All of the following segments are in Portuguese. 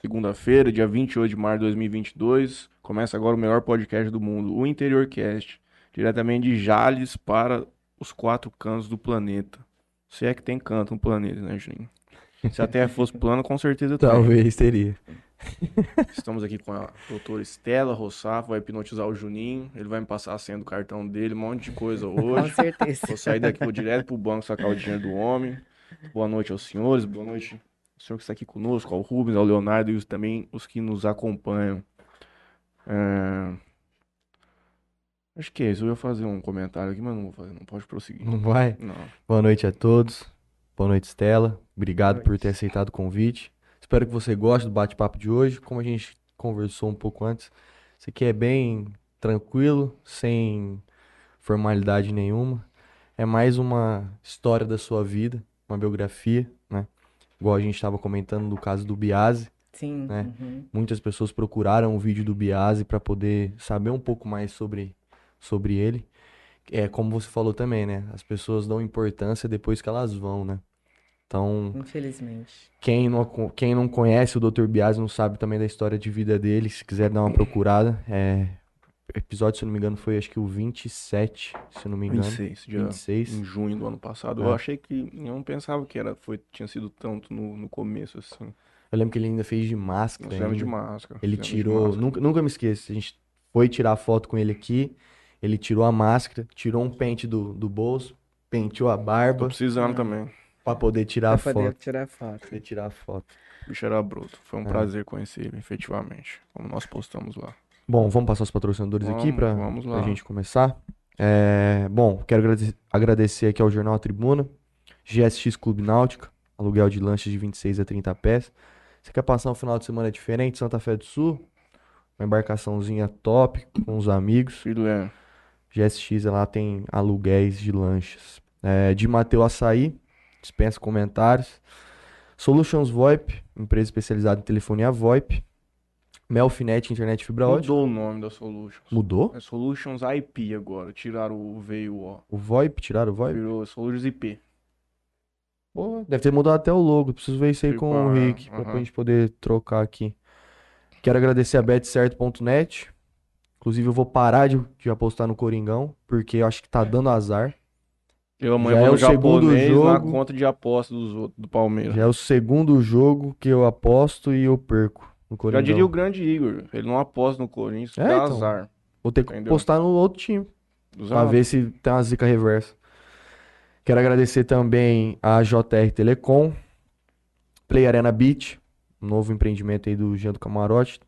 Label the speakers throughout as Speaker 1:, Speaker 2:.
Speaker 1: Segunda-feira, dia 28 de março de 2022. Começa agora o melhor podcast do mundo, o Interior Cast. Diretamente de Jales para os quatro cantos do planeta. Se é que tem canto no planeta, né, Juninho? Se a Terra fosse plana, com certeza tem.
Speaker 2: Talvez teria.
Speaker 1: Estamos aqui com a doutora Estela Rossafo, vai hipnotizar o Juninho. Ele vai me passar a senha do cartão dele, um monte de coisa
Speaker 3: Com
Speaker 1: hoje.
Speaker 3: certeza.
Speaker 1: Vou sair daqui, vou direto pro banco sacar o dinheiro do homem. Boa noite aos senhores, boa noite ao senhor que está aqui conosco, ao Rubens, ao Leonardo e os- também os que nos acompanham. É, Acho que é isso. Eu ia fazer um comentário aqui, mas não vou fazer, não pode prosseguir.
Speaker 2: Não vai?
Speaker 1: Não.
Speaker 2: Boa noite a todos. Boa noite, Stella. Obrigado
Speaker 3: Boa
Speaker 2: por
Speaker 3: noite.
Speaker 2: ter aceitado o convite. Espero que você goste do bate-papo de hoje. Como a gente conversou um pouco antes, isso aqui é bem tranquilo, sem formalidade nenhuma. É mais uma história da sua vida, uma biografia, né? Igual a gente estava comentando no caso do Biase.
Speaker 3: Sim.
Speaker 2: né?
Speaker 3: uhum.
Speaker 2: Muitas pessoas procuraram o vídeo do Biase para poder saber um pouco mais sobre, sobre ele. É como você falou também, né? As pessoas dão importância depois que elas vão, né? Então,
Speaker 3: Infelizmente.
Speaker 2: quem não, quem não conhece o Dr. Biase não sabe também da história de vida dele. Se quiser dar uma procurada, é... episódio, se eu não me engano, foi acho que o 27, se eu não me engano.
Speaker 1: 26, dia
Speaker 2: 26.
Speaker 1: em junho do ano passado.
Speaker 2: É.
Speaker 1: Eu achei que. Eu não pensava que era, foi, tinha sido tanto no, no começo, assim.
Speaker 2: Eu lembro que ele ainda fez de
Speaker 1: Nós
Speaker 2: máscara.
Speaker 1: fizemos de máscara.
Speaker 2: Ele tirou,
Speaker 1: máscara.
Speaker 2: nunca, nunca me esqueço, a gente foi tirar foto com ele aqui, ele tirou a máscara, tirou um pente do, do bolso, penteou a
Speaker 1: Tô
Speaker 2: barba
Speaker 1: precisando também.
Speaker 2: pra poder tirar a
Speaker 3: Pra poder
Speaker 2: foto.
Speaker 3: tirar foto.
Speaker 2: Poder tirar a foto.
Speaker 1: O bicho era bruto. Foi um
Speaker 2: É.
Speaker 1: prazer conhecer ele, efetivamente. Como nós postamos lá.
Speaker 2: Bom, vamos passar os patrocinadores aqui
Speaker 1: Vamos, vamos
Speaker 2: pra
Speaker 1: lá.
Speaker 2: gente começar. É, bom, quero agrade- agradecer aqui ao Jornal A Tribuna, GSX Clube Náutica, aluguel de lanches de 26 a 30 pés. Você quer passar um final de semana diferente, Santa Fé do Sul? Uma embarcaçãozinha top com os amigos.
Speaker 1: Filho é.
Speaker 2: GSX lá tem aluguéis de lanchas. É, de Mateu Açaí, dispensa comentários. Solutions VoIP, empresa especializada em telefonia VoIP. Melfinet, internet fibra ótica.
Speaker 1: Mudou o nome da Solutions.
Speaker 2: Mudou?
Speaker 1: É Solutions IP agora. Tiraram o V e o O.
Speaker 2: O VoIP, tiraram o VoIP?
Speaker 1: Virou Solutions IP.
Speaker 2: Pô, deve ter mudado até o logo. Preciso ver isso aí
Speaker 1: Tipo,
Speaker 2: com o
Speaker 1: ah,
Speaker 2: Rick, pra, pra
Speaker 1: aham.
Speaker 2: gente poder trocar aqui. Quero agradecer a betcerto.net. Inclusive, eu vou parar de, de apostar no Coringão, porque eu acho que tá dando azar.
Speaker 1: Eu amanhã
Speaker 2: Já
Speaker 1: vou
Speaker 2: é o segundo
Speaker 1: japonês na
Speaker 2: jogo.
Speaker 1: conta de aposta dos outros, do Palmeiras.
Speaker 2: Já é o segundo jogo que eu aposto e eu perco no
Speaker 1: Já
Speaker 2: Coringão.
Speaker 1: diria o grande Igor. Ele não aposta no Corinthians,
Speaker 2: É,
Speaker 1: dá
Speaker 2: então.
Speaker 1: azar.
Speaker 2: Vou ter que
Speaker 1: Entendeu?
Speaker 2: postar no outro time, pra ver se tem uma zica reversa. Quero agradecer também a JR Telecom, Play Arena Beach, um novo empreendimento aí do Jean do Camarote.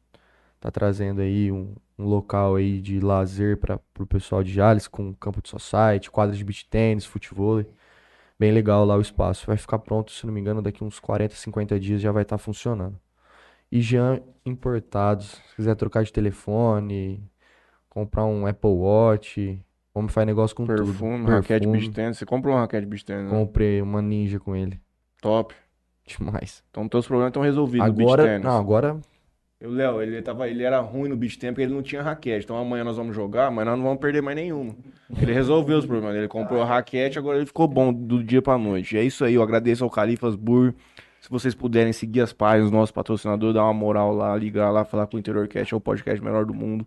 Speaker 2: Tá trazendo aí um, um local aí de lazer para o pessoal de Jales, com campo de society, quadra de beach tênis, futebol. Bem legal lá o espaço. Vai ficar pronto, se não me engano, daqui uns 40, 50 dias já vai estar funcionando. E Jean Importados, se quiser trocar de telefone, comprar um Apple Watch, homem faz negócio com tudo.
Speaker 1: Perfume, raquete
Speaker 2: Perfume.
Speaker 1: beach tennis. Você comprou uma raquete tennis, né?
Speaker 2: Comprei uma Ninja com ele.
Speaker 1: Top.
Speaker 2: Demais.
Speaker 1: Então teus problemas estão resolvidos
Speaker 2: Agora, não, agora
Speaker 1: O Léo, ele, tava, ele era ruim no beach tennis porque ele não tinha raquete. Então amanhã nós vamos jogar, mas nós não vamos perder mais nenhuma. Ele resolveu os problemas. Ele comprou a raquete, agora ele ficou bom do dia pra noite. E é isso aí, eu agradeço ao Califas Burr. Se vocês puderem seguir as páginas do nosso patrocinador, dar uma moral lá, ligar lá, falar com o Interior Cast, é o podcast melhor do mundo.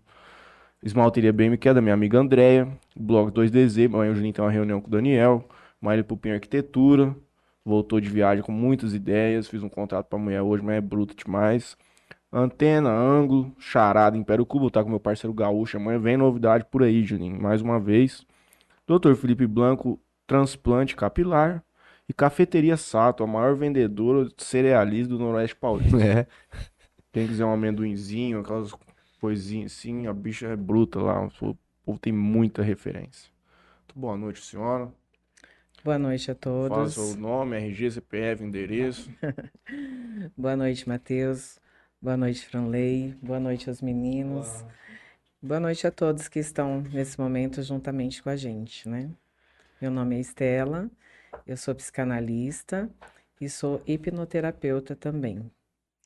Speaker 1: Esmalteria BM, que é da minha amiga Andréia. Blog 2DZ, amanhã o Juninho tem uma reunião com o Daniel. Maíra Pupim Arquitetura. Voltou de viagem com muitas ideias. Fiz um contrato pra amanhã hoje, mas é bruto demais. Antena, ângulo, charada, Império Cubo, tá com meu parceiro Gaúcho. Amanhã vem novidade por aí, Juninho. Mais uma vez. Dr. Felipe Blanco, transplante capilar. E Cafeteria Sato, a maior vendedora de cerealistas do Noroeste Paulista.
Speaker 2: é.
Speaker 1: Quem quiser um amendoinzinho, aquelas coisinhas assim, a bicha é bruta lá. O povo tem muita referência. Muito boa noite, senhora.
Speaker 3: Boa noite a
Speaker 1: Fala
Speaker 3: todos.
Speaker 1: seu nome, RG, CPF, endereço.
Speaker 3: Boa noite, Matheus. Boa noite, Franley. Boa noite aos meninos. Boa noite a todos que estão nesse momento juntamente com a gente, né? Meu nome é Estela, eu sou psicanalista e sou hipnoterapeuta também.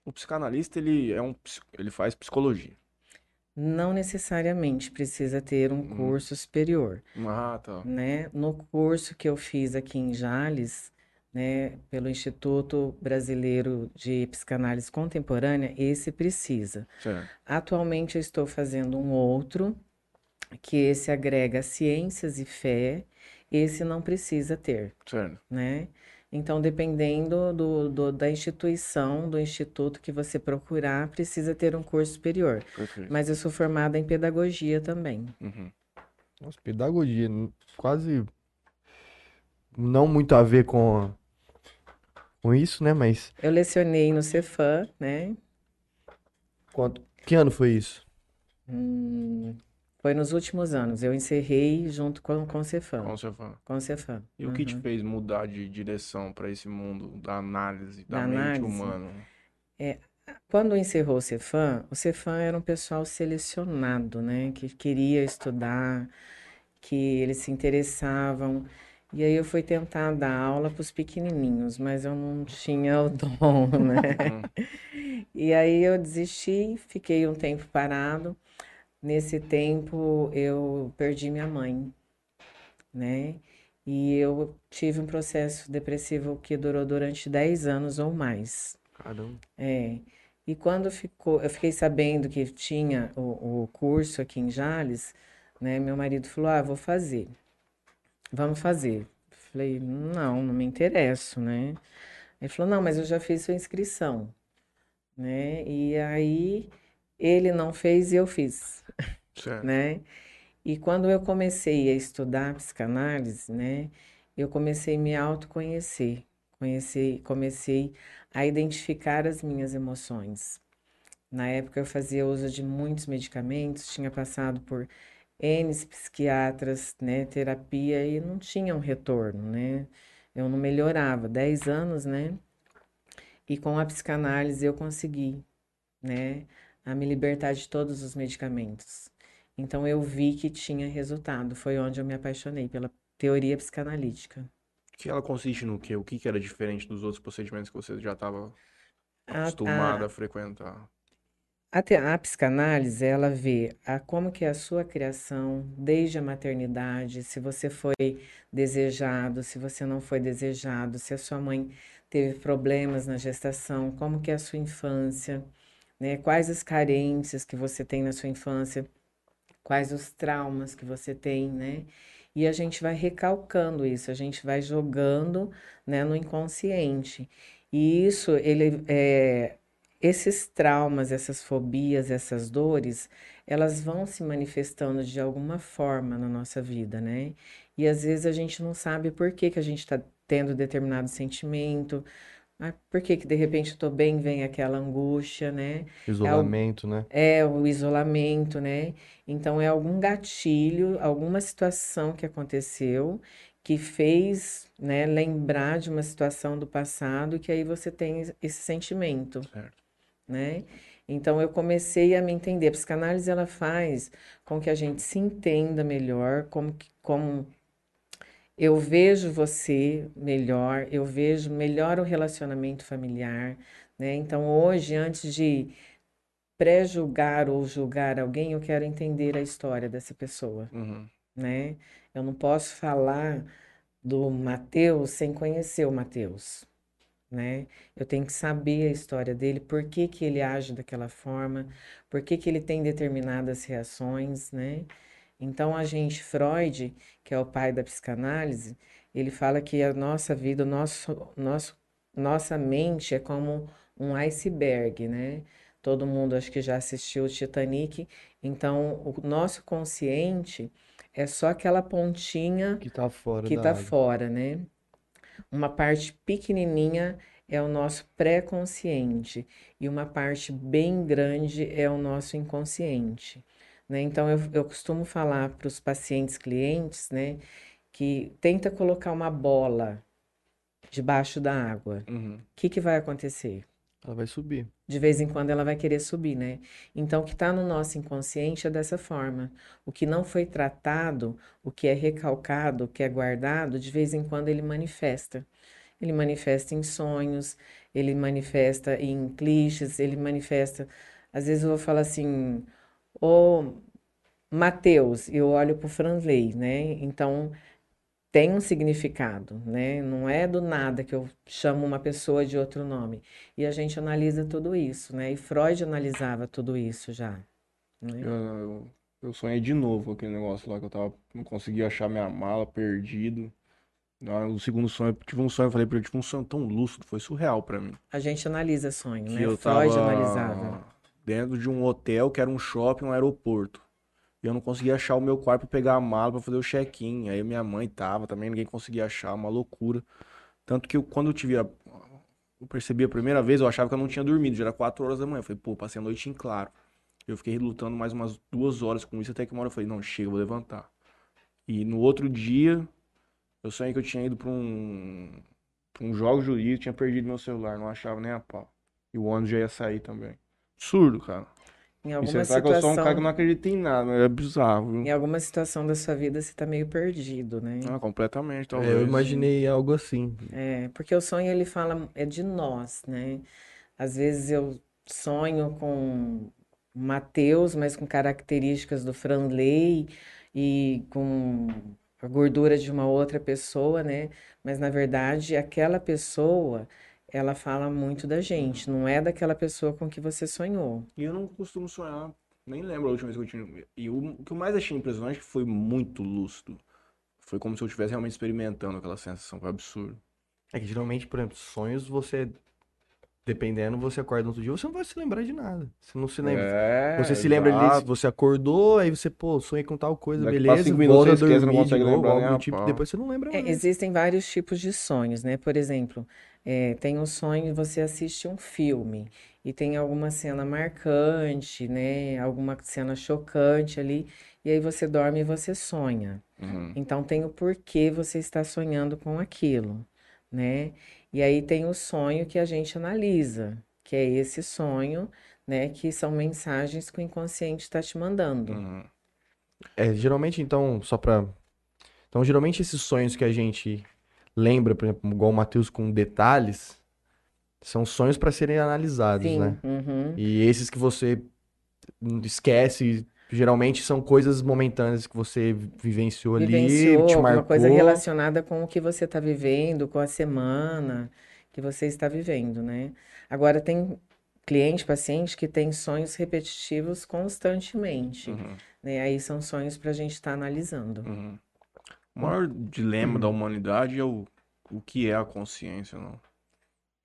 Speaker 1: O psicanalista, ele é um, ele faz psicologia.
Speaker 3: Não necessariamente precisa ter um
Speaker 1: Hum.
Speaker 3: curso superior,
Speaker 1: Ah, tá.
Speaker 3: né? No curso que eu fiz aqui em Jales, né, pelo Instituto Brasileiro de Psicanálise Contemporânea, esse precisa.
Speaker 1: Certo.
Speaker 3: Atualmente eu estou fazendo um outro, que esse agrega ciências e fé, esse não precisa ter,
Speaker 1: Certo.
Speaker 3: né? Então, dependendo do, do- da instituição, do instituto que você procurar, precisa ter um curso superior.
Speaker 1: Perfeito.
Speaker 3: Mas eu sou formada em pedagogia também.
Speaker 1: Uhum.
Speaker 2: Nossa, pedagogia, quase não muito a ver com, com isso, né? Mas
Speaker 3: Eu lecionei no Cefam, né?
Speaker 2: quanto, que ano foi isso?
Speaker 3: Hum, foi nos últimos anos. Eu encerrei junto com, com o Cefam.
Speaker 1: Você fala?
Speaker 3: Com o Cefam.
Speaker 1: E o que te
Speaker 3: Uhum.
Speaker 1: fez mudar de direção para esse mundo da análise, da
Speaker 3: Da
Speaker 1: mente
Speaker 3: análise?
Speaker 1: humana?
Speaker 3: Quando encerrou o Cefam, o Cefam era um pessoal selecionado, né? Que queria estudar, que eles se interessavam. E aí eu fui tentar dar aula para os pequenininhos, mas eu não tinha o dom, né? E aí eu desisti, fiquei um tempo parado. Nesse tempo eu perdi minha mãe, né? E eu tive um processo depressivo que durou durante 10 anos ou mais.
Speaker 2: Caramba.
Speaker 3: É. E quando ficou, eu fiquei sabendo que tinha o, o curso aqui em Jales, né? Meu marido falou: Ah, vou fazer. Vamos fazer. Falei: Não, não me interesso, né? Ele falou: Não, mas eu já fiz sua inscrição, né? E aí ele não fez e eu fiz,
Speaker 1: Certo.
Speaker 3: né? E quando eu comecei a estudar psicanálise, né? Eu comecei a me autoconhecer, conheci, comecei a identificar as minhas emoções. Na época eu fazia uso de muitos medicamentos, tinha passado por N psiquiatras, né, terapia e não tinha um retorno, né? Eu não melhorava. 10 anos, né? E com a psicanálise eu consegui, né, a me libertar de todos os medicamentos. Então eu vi que tinha resultado. Foi onde eu me apaixonei pela teoria psicanalítica.
Speaker 1: Que ela consiste no quê? O que que era diferente dos outros procedimentos que você já estava
Speaker 3: A-
Speaker 1: acostumado
Speaker 3: a-
Speaker 1: a frequentar?
Speaker 3: A, te- a psicanálise, ela vê a, como que é a sua criação desde a maternidade, se você foi desejado, se você não foi desejado, se a sua mãe teve problemas na gestação, como que é a sua infância, né? Quais as carências que você tem na sua infância, quais os traumas que você tem, né? E a gente vai recalcando isso, a gente vai jogando, né, no inconsciente. E isso, ele é, esses traumas, essas fobias, essas dores, elas vão se manifestando de alguma forma na nossa vida, né? E às vezes a gente não sabe por que que a gente está tendo determinado sentimento, ah, por que que de repente eu tô bem, vem aquela angústia, né?
Speaker 2: Isolamento, né?
Speaker 3: É o isolamento, né? Então é algum gatilho, alguma situação que aconteceu que fez, né, lembrar de uma situação do passado que aí você tem esse sentimento
Speaker 1: Certo.
Speaker 3: né? Então eu comecei a me entender. A psicanálise ela faz com que a gente se entenda melhor, como que, como eu vejo você melhor, eu vejo melhor o relacionamento familiar, né? Então hoje, antes de pré-julgar ou julgar alguém, eu quero entender a história dessa pessoa,
Speaker 1: Uhum.
Speaker 3: né? Eu não posso falar do Mateus sem conhecer o Mateus né? Eu tenho que saber a história dele, por que que ele age daquela forma, por que que ele tem determinadas reações, né? Então, a gente, Freud, que é o pai da psicanálise, ele fala que a nossa vida, o nosso, nosso, nossa mente é como um iceberg, né? Todo mundo acho que já assistiu o Titanic, então o nosso consciente é só aquela pontinha
Speaker 2: Que tá fora
Speaker 3: que tá
Speaker 2: água.
Speaker 3: fora, né? Uma parte pequenininha é o nosso pré-consciente e uma parte bem grande é o nosso inconsciente, né? Então eu, eu costumo falar para os pacientes clientes, né, que tenta colocar uma bola debaixo da água.
Speaker 1: Uhum.
Speaker 3: O que que vai acontecer?
Speaker 2: Ela vai subir.
Speaker 3: De vez em quando ela vai querer subir, né? Então, o que está no nosso inconsciente é dessa forma. O que não foi tratado, o que é recalcado, o que é guardado, de vez em quando ele manifesta. Ele manifesta em sonhos, ele manifesta em clichês, ele manifesta. Às vezes eu vou falar assim, ô Mateus, eu olho pro Franley, né? Então, tem um significado, né? Não é do nada que eu chamo uma pessoa de outro nome. E a gente analisa tudo isso, né? E Freud analisava tudo isso já, né?
Speaker 1: Eu, eu, eu sonhei de novo aquele negócio lá que eu tava, não conseguia achar minha mala, perdido. O segundo sonho, eu tive um sonho, eu falei pra ele, tive um sonho tão lúcido, foi surreal pra mim.
Speaker 3: A gente analisa sonho,
Speaker 1: Que
Speaker 3: né?
Speaker 1: eu
Speaker 3: Freud
Speaker 1: tava
Speaker 3: analisava.
Speaker 1: Dentro de um hotel que era um shopping, um aeroporto. E eu não conseguia achar o meu quarto pra pegar a mala pra fazer o check-in. Aí minha mãe tava também, ninguém conseguia achar, uma loucura. Tanto que eu, quando eu tive a, eu percebi a primeira vez, eu achava que eu não tinha dormido, já era 4 horas da manhã. Eu falei, pô, passei a noite em claro. Eu fiquei lutando mais umas duas horas com isso, até que uma hora eu falei, não, chega, vou levantar. E no outro dia, eu sonhei que eu tinha ido pra um, pra um jogo jurídico, tinha perdido meu celular, não achava nem a pau. E o ônibus já ia sair também. Absurdo, cara.
Speaker 3: Em
Speaker 1: E
Speaker 3: alguma
Speaker 1: você sabe que eu sou um cara que
Speaker 3: situação,
Speaker 1: não acredita em nada, é bizarro, viu?
Speaker 3: em alguma situação da sua vida você tá meio perdido, né?
Speaker 1: Ah, completamente,
Speaker 2: É,
Speaker 1: talvez.
Speaker 2: eu imaginei algo assim.
Speaker 3: É, porque o sonho ele fala é de nós, né? Às vezes eu sonho com Mateus, mas com características do Franley e com a gordura de uma outra pessoa, né? Mas na verdade, aquela pessoa, ela fala muito da gente, não é daquela pessoa com que você sonhou.
Speaker 1: E eu não costumo sonhar, nem lembro a última vez que eu tinha. E o, o que eu mais achei impressionante é que foi muito lúcido. Foi como se eu estivesse realmente experimentando aquela sensação, foi absurdo.
Speaker 2: É que geralmente, por exemplo, sonhos você. Dependendo, você acorda no outro dia, você não vai se lembrar de nada. Você não se lembra.
Speaker 1: É,
Speaker 2: Você se lembra ali, você acordou, aí você, pô, sonhei com tal coisa,
Speaker 1: Daqui
Speaker 2: beleza,
Speaker 1: cinco minutos
Speaker 2: volta a
Speaker 1: você esquece, não
Speaker 2: dormir de
Speaker 1: consegue
Speaker 2: novo,
Speaker 1: lembrar
Speaker 2: algo
Speaker 1: nem
Speaker 2: do
Speaker 1: a
Speaker 2: tipo, depois você não lembra
Speaker 3: É,
Speaker 2: mais.
Speaker 3: existem vários tipos de sonhos, né? Por exemplo, é, tem o sonho você assiste um filme e tem alguma cena marcante, né? Alguma cena chocante ali, e aí você dorme e você sonha.
Speaker 1: Uhum.
Speaker 3: Então tem o porquê você está sonhando com aquilo, né? E aí tem o sonho que a gente analisa, que é esse sonho, né? Que são mensagens que o inconsciente está te mandando.
Speaker 1: Uhum.
Speaker 2: É, geralmente, então, só pra. Então, geralmente esses sonhos que a gente lembra, por exemplo, igual o Matheus com detalhes, são sonhos pra serem analisados,
Speaker 3: Sim,
Speaker 2: né?
Speaker 3: uhum.
Speaker 2: E esses que você esquece, geralmente são coisas momentâneas que você vivenciou ali,
Speaker 3: Vivenciou
Speaker 2: te
Speaker 3: alguma coisa
Speaker 2: marcou.
Speaker 3: relacionada com o que você está vivendo, com a semana que você está vivendo, né? Agora, tem cliente, paciente que tem sonhos repetitivos constantemente,
Speaker 1: Uhum.
Speaker 3: né? Aí são sonhos para a gente estar analisando.
Speaker 1: Uhum. O maior dilema da humanidade é o, o que é a consciência, não?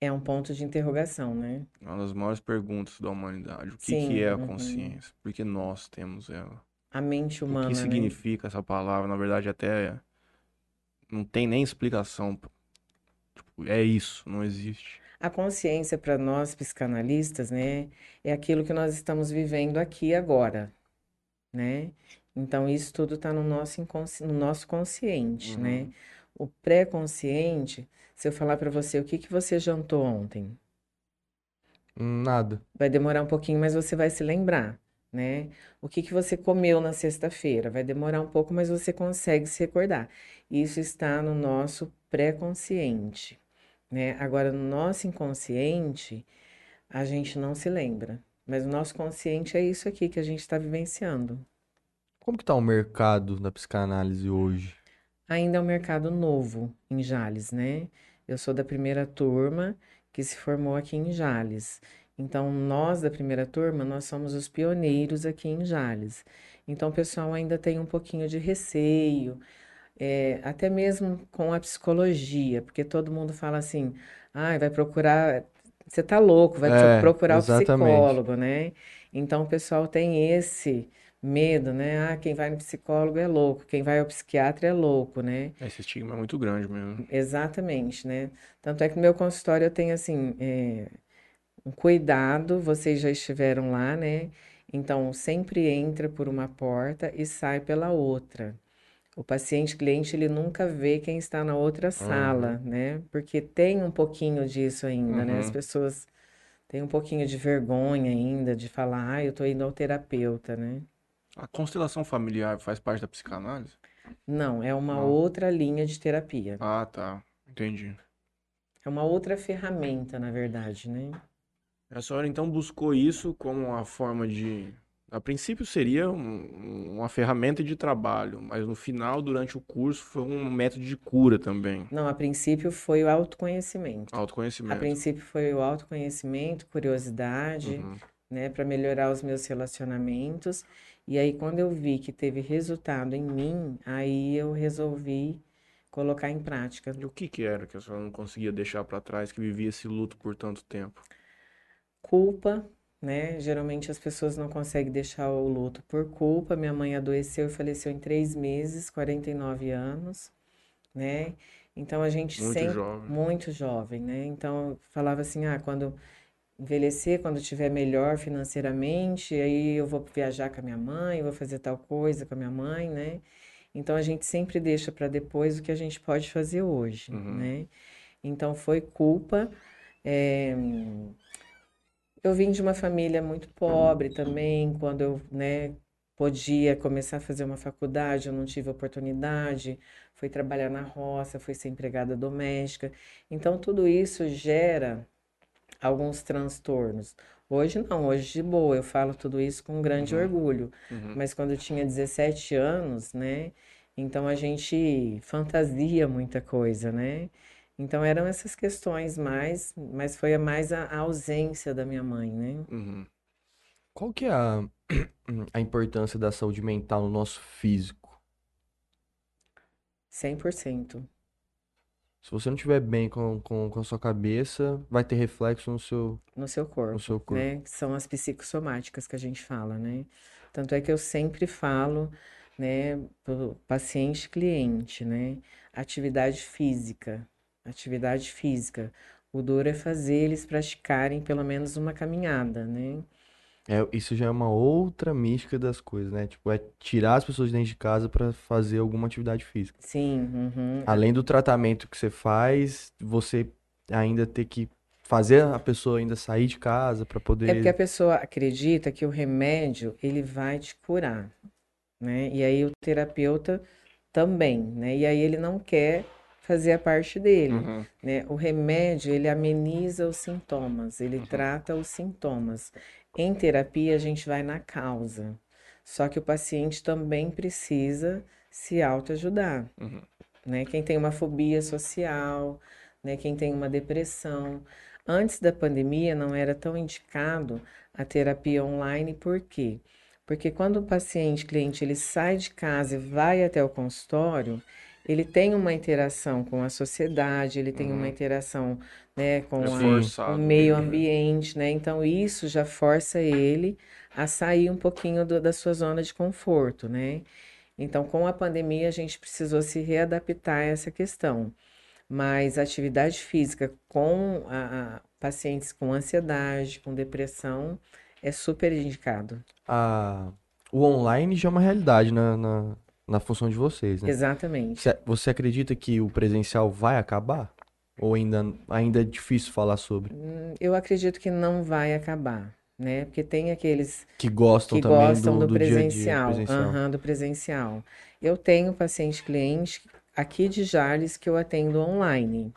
Speaker 3: É um ponto de interrogação, né?
Speaker 1: É uma das maiores perguntas da humanidade. O que,
Speaker 3: Sim,
Speaker 1: que é a
Speaker 3: uhum.
Speaker 1: consciência? Por que nós temos ela?
Speaker 3: A mente
Speaker 1: O
Speaker 3: humana,
Speaker 1: que
Speaker 3: né?
Speaker 1: significa essa palavra? Na verdade, até não tem nem explicação. Tipo, é isso, não existe.
Speaker 3: A consciência para nós psicanalistas, né, é aquilo que nós estamos vivendo aqui e agora, né? Então isso tudo está no nosso inconsci... no nosso consciente, né?
Speaker 1: Uhum.
Speaker 3: O pré-consciente, se eu falar para você o que que você jantou ontem,
Speaker 2: Nada.
Speaker 3: vai demorar um pouquinho, mas você vai se lembrar, né? O que que você comeu na sexta-feira, vai demorar um pouco, mas você consegue se recordar. Isso está no nosso pré-consciente, né? Agora, no nosso inconsciente, a gente não se lembra, mas o nosso consciente é isso aqui que a gente está vivenciando.
Speaker 2: Como que tá o mercado da psicanálise hoje?
Speaker 3: Ainda é um mercado novo em Jales, né? Eu sou da primeira turma que se formou aqui em Jales. Então, nós da primeira turma, nós somos os pioneiros aqui em Jales. Então, o pessoal ainda tem um pouquinho de receio, é, até mesmo com a psicologia, porque todo mundo fala assim, ah, vai procurar, você tá louco, vai
Speaker 2: É,
Speaker 3: procurar o
Speaker 2: exatamente.
Speaker 3: psicólogo, né? Então, o pessoal tem esse medo, né? Ah, quem vai no psicólogo é louco, quem vai ao psiquiatra é louco, né?
Speaker 1: Esse estigma é muito grande mesmo.
Speaker 3: Exatamente, né? Tanto é que no meu consultório eu tenho assim, é, um cuidado, vocês já estiveram lá, né? Então, sempre entra por uma porta e sai pela outra. O paciente cliente, ele nunca vê quem está na outra sala, né? Porque tem um pouquinho disso ainda, né? As
Speaker 1: Uhum.
Speaker 3: pessoas têm um pouquinho de vergonha ainda de falar, ah, eu tô indo ao terapeuta, né?
Speaker 1: A constelação familiar faz parte da psicanálise?
Speaker 3: Não, é uma
Speaker 1: Não.
Speaker 3: outra linha de terapia.
Speaker 1: Ah, tá. Entendi.
Speaker 3: É uma outra ferramenta, na verdade, né?
Speaker 1: A senhora então buscou isso como uma forma de A princípio seria um- uma ferramenta de trabalho, mas no final, durante o curso, foi um método de cura também.
Speaker 3: Não, a princípio foi o autoconhecimento. A
Speaker 1: Autoconhecimento.
Speaker 3: princípio foi o autoconhecimento, curiosidade,
Speaker 1: Uhum.
Speaker 3: né, para melhorar os meus relacionamentos. E aí, quando eu vi que teve resultado em mim, aí eu resolvi colocar em prática.
Speaker 1: E o que que era que a senhora não conseguia deixar pra trás, que vivia esse luto por tanto tempo?
Speaker 3: Culpa, né? Geralmente as pessoas não conseguem deixar o luto por culpa. Minha mãe adoeceu e faleceu em três meses, 49 anos, né? Então a gente
Speaker 1: Muito
Speaker 3: sempre
Speaker 1: jovem.
Speaker 3: muito jovem, né? Então eu falava assim, ah, quando envelhecer, quando estiver melhor financeiramente, aí eu vou viajar com a minha mãe, vou fazer tal coisa com a minha mãe, né? Então a gente sempre deixa para depois o que a gente pode fazer hoje,
Speaker 1: Uhum.
Speaker 3: né? Então foi culpa. eh, Eu vim de uma família muito pobre também, quando eu, né, podia começar a fazer uma faculdade, eu não tive oportunidade, fui trabalhar na roça, fui ser empregada doméstica. Então tudo isso gera alguns transtornos. Hoje não, hoje de boa, eu falo tudo isso com grande
Speaker 1: Uhum.
Speaker 3: orgulho.
Speaker 1: Uhum.
Speaker 3: Mas quando eu tinha 17 anos, né? Então a gente fantasia muita coisa, né? Então eram essas questões mais, mas foi mais a, a ausência da minha mãe, né?
Speaker 1: Uhum.
Speaker 2: Qual que é a, a importância da saúde mental no nosso físico?
Speaker 3: 100%.
Speaker 2: Se você não estiver bem com, com, com a sua cabeça, vai ter reflexo no seu,
Speaker 3: no seu
Speaker 2: no
Speaker 3: corpo,
Speaker 2: seu corpo.
Speaker 3: né? Que são as psicossomáticas que a gente fala, né? Tanto é que eu sempre falo, né, paciente cliente, né? Atividade física, atividade física. O duro é fazer eles praticarem pelo menos uma caminhada, né?
Speaker 2: É, isso já é uma outra mística das coisas, né? Tipo, é tirar as pessoas de dentro de casa pra fazer alguma atividade física.
Speaker 3: Sim, uhum.
Speaker 2: Além do tratamento que você faz, você ainda ter que fazer a pessoa ainda sair de casa pra
Speaker 3: É porque a
Speaker 2: poder.
Speaker 3: pessoa acredita que o remédio ele vai te curar, né? E aí o terapeuta também, né? E aí ele não quer fazer a parte dele,
Speaker 1: Uhum.
Speaker 3: né? O remédio ele ameniza os sintomas, ele trata os sintomas. Em terapia a gente vai na causa. Só que o paciente também precisa se autoajudar,
Speaker 1: Uhum.
Speaker 3: né? Quem tem uma fobia social, né? Quem tem uma depressão. Antes da pandemia não era tão indicado a terapia online, por quê? Porque quando o paciente, cliente, ele sai de casa e vai até o consultório, ele tem uma interação com a sociedade, ele tem uma
Speaker 1: Uhum.
Speaker 3: interação, né, com
Speaker 1: É
Speaker 3: a- o meio
Speaker 1: né?
Speaker 3: ambiente, né? Então isso já força ele a sair um pouquinho do- da sua zona de conforto, né? Então, com a pandemia, a gente precisou se readaptar a essa questão. Mas atividade física com a, a- pacientes com ansiedade, com depressão, é super indicado.
Speaker 2: A... O online já é uma realidade na, na, na função de vocês, né?
Speaker 3: Exatamente.
Speaker 2: Você, você acredita que o presencial vai acabar? Ou ainda, ainda é difícil falar sobre?
Speaker 3: Hum, Eu acredito que não vai acabar, né? Porque tem aqueles
Speaker 2: Que gostam
Speaker 3: que
Speaker 2: também
Speaker 3: gostam
Speaker 2: do,
Speaker 3: do
Speaker 2: do dia a dia
Speaker 3: presencial,
Speaker 2: presencial.
Speaker 3: aham, do presencial. Eu tenho paciente cliente aqui de Jales que eu atendo online,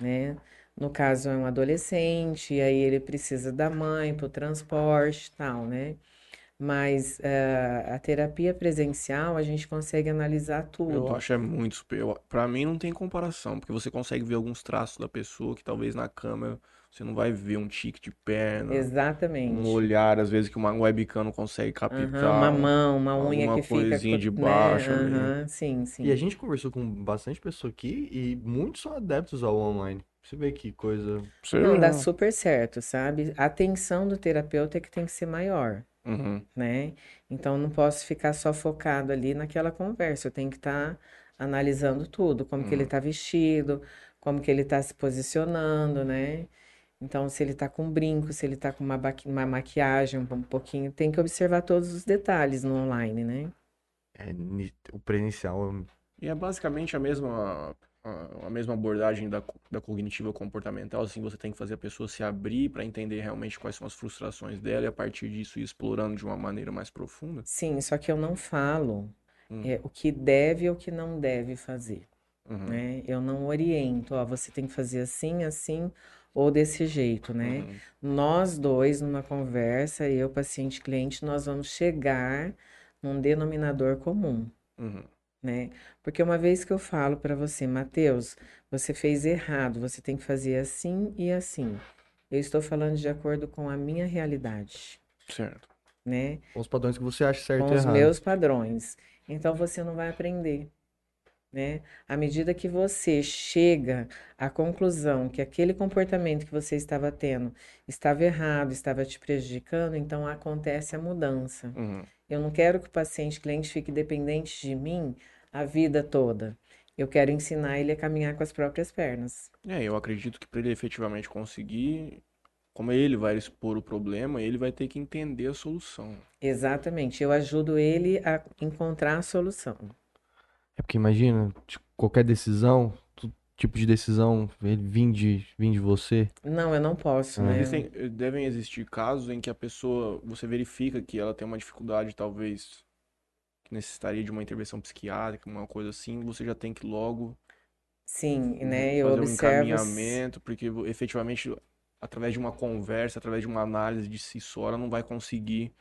Speaker 3: né? No caso é um adolescente, e aí ele precisa da mãe para o transporte e tal, né? Mas eh, a terapia presencial a gente consegue analisar
Speaker 1: Eu
Speaker 3: tudo.
Speaker 1: acho é muito superior. Pra mim não tem comparação, porque você consegue ver alguns traços da pessoa que talvez na câmera você não vai ver um tique de perna, um
Speaker 3: Exatamente.
Speaker 1: olhar, às vezes que uma webcam não consegue captar,
Speaker 3: uma mão, uma unha que fica,
Speaker 1: coisinha
Speaker 3: co-
Speaker 1: de
Speaker 3: né?
Speaker 1: baixo ali.
Speaker 3: Aham, sim,
Speaker 2: E a
Speaker 3: sim.
Speaker 2: gente conversou com bastante pessoa aqui e muitos são adeptos ao online. Você vê que coisa.
Speaker 3: Não, dá super certo, sabe? A atenção do terapeuta é que tem que ser maior,
Speaker 1: Uhum.
Speaker 3: né? Então não posso ficar só focado ali naquela conversa, eu tenho que estar analisando tudo, como que ele
Speaker 1: Uhum.
Speaker 3: está vestido, como que ele está se posicionando, né? Então, se ele está com brinco, se ele está com uma, baqui- uma maquiagem um pouquinho, tem que observar todos os detalhes no online, né?
Speaker 2: É, o presencial.
Speaker 1: E é basicamente a mesma, a, a mesma abordagem da, da cognitiva comportamental, assim, você tem que fazer a pessoa se abrir para entender realmente quais são as frustrações dela e a partir disso ir explorando de uma maneira mais profunda.
Speaker 3: Sim, só que eu não falo
Speaker 1: Hum.
Speaker 3: é, o que deve ou o que não deve fazer.
Speaker 1: Uhum.
Speaker 3: né? Eu não oriento, ó, você tem que fazer assim, assim, ou desse jeito, né?
Speaker 1: Uhum.
Speaker 3: Nós dois, numa conversa, eu, paciente cliente, nós vamos chegar num denominador comum,
Speaker 1: Uhum.
Speaker 3: Né? Porque uma vez que eu falo para você, Mateus, você fez errado, você tem que fazer assim e assim. Eu estou falando de acordo com a minha realidade,
Speaker 1: Certo.
Speaker 3: né?
Speaker 2: Com os padrões que você acha certo
Speaker 3: Com
Speaker 2: e
Speaker 3: os
Speaker 2: errado.
Speaker 3: meus padrões. Então você não vai aprender, né? À medida que você chega à conclusão que aquele comportamento que você estava tendo estava errado, estava te prejudicando, então acontece a mudança.
Speaker 1: Uhum.
Speaker 3: Eu não quero que o paciente cliente fique dependente de mim a vida toda. Eu quero ensinar ele a caminhar com as próprias pernas.
Speaker 1: É, eu acredito que para ele efetivamente conseguir, como ele vai expor o problema, ele vai ter que entender a solução.
Speaker 3: Exatamente. Eu ajudo ele a encontrar a solução.
Speaker 2: É porque imagina, tipo, qualquer decisão, tu- tipo de decisão, ele vir de, vir de você.
Speaker 3: Não, eu não posso, né?
Speaker 1: Existem, eh, devem existir casos em que a pessoa, você verifica que ela tem uma dificuldade, talvez, que necessitaria de uma intervenção psiquiátrica, uma coisa assim, você já tem que logo
Speaker 3: Sim, né? Eu
Speaker 1: fazer um
Speaker 3: observo.
Speaker 1: encaminhamento, porque efetivamente, através de uma conversa, através de uma análise de si só, ela não vai conseguir.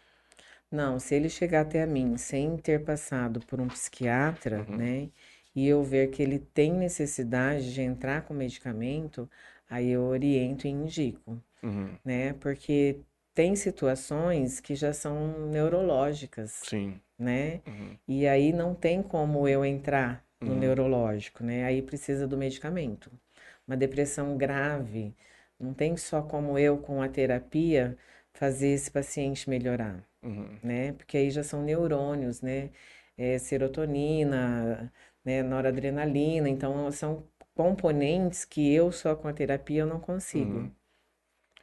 Speaker 3: Não, se ele chegar até a mim sem ter passado por um psiquiatra,
Speaker 1: Uhum.
Speaker 3: né? E eu ver que ele tem necessidade de entrar com medicamento, aí eu oriento e indico,
Speaker 1: Uhum,
Speaker 3: né? Porque tem situações que já são neurológicas,
Speaker 1: Sim.
Speaker 3: né?
Speaker 1: Uhum,
Speaker 3: E aí não tem como eu entrar no
Speaker 1: Uhum.
Speaker 3: neurológico, né? Aí precisa do medicamento. Uma depressão grave, não tem só como eu, com a terapia, fazer esse paciente melhorar,
Speaker 1: uhum,
Speaker 3: né? Porque aí já são neurônios, né? É, serotonina, né? Noradrenalina, então são componentes que eu só com a terapia eu não consigo.
Speaker 1: uhum.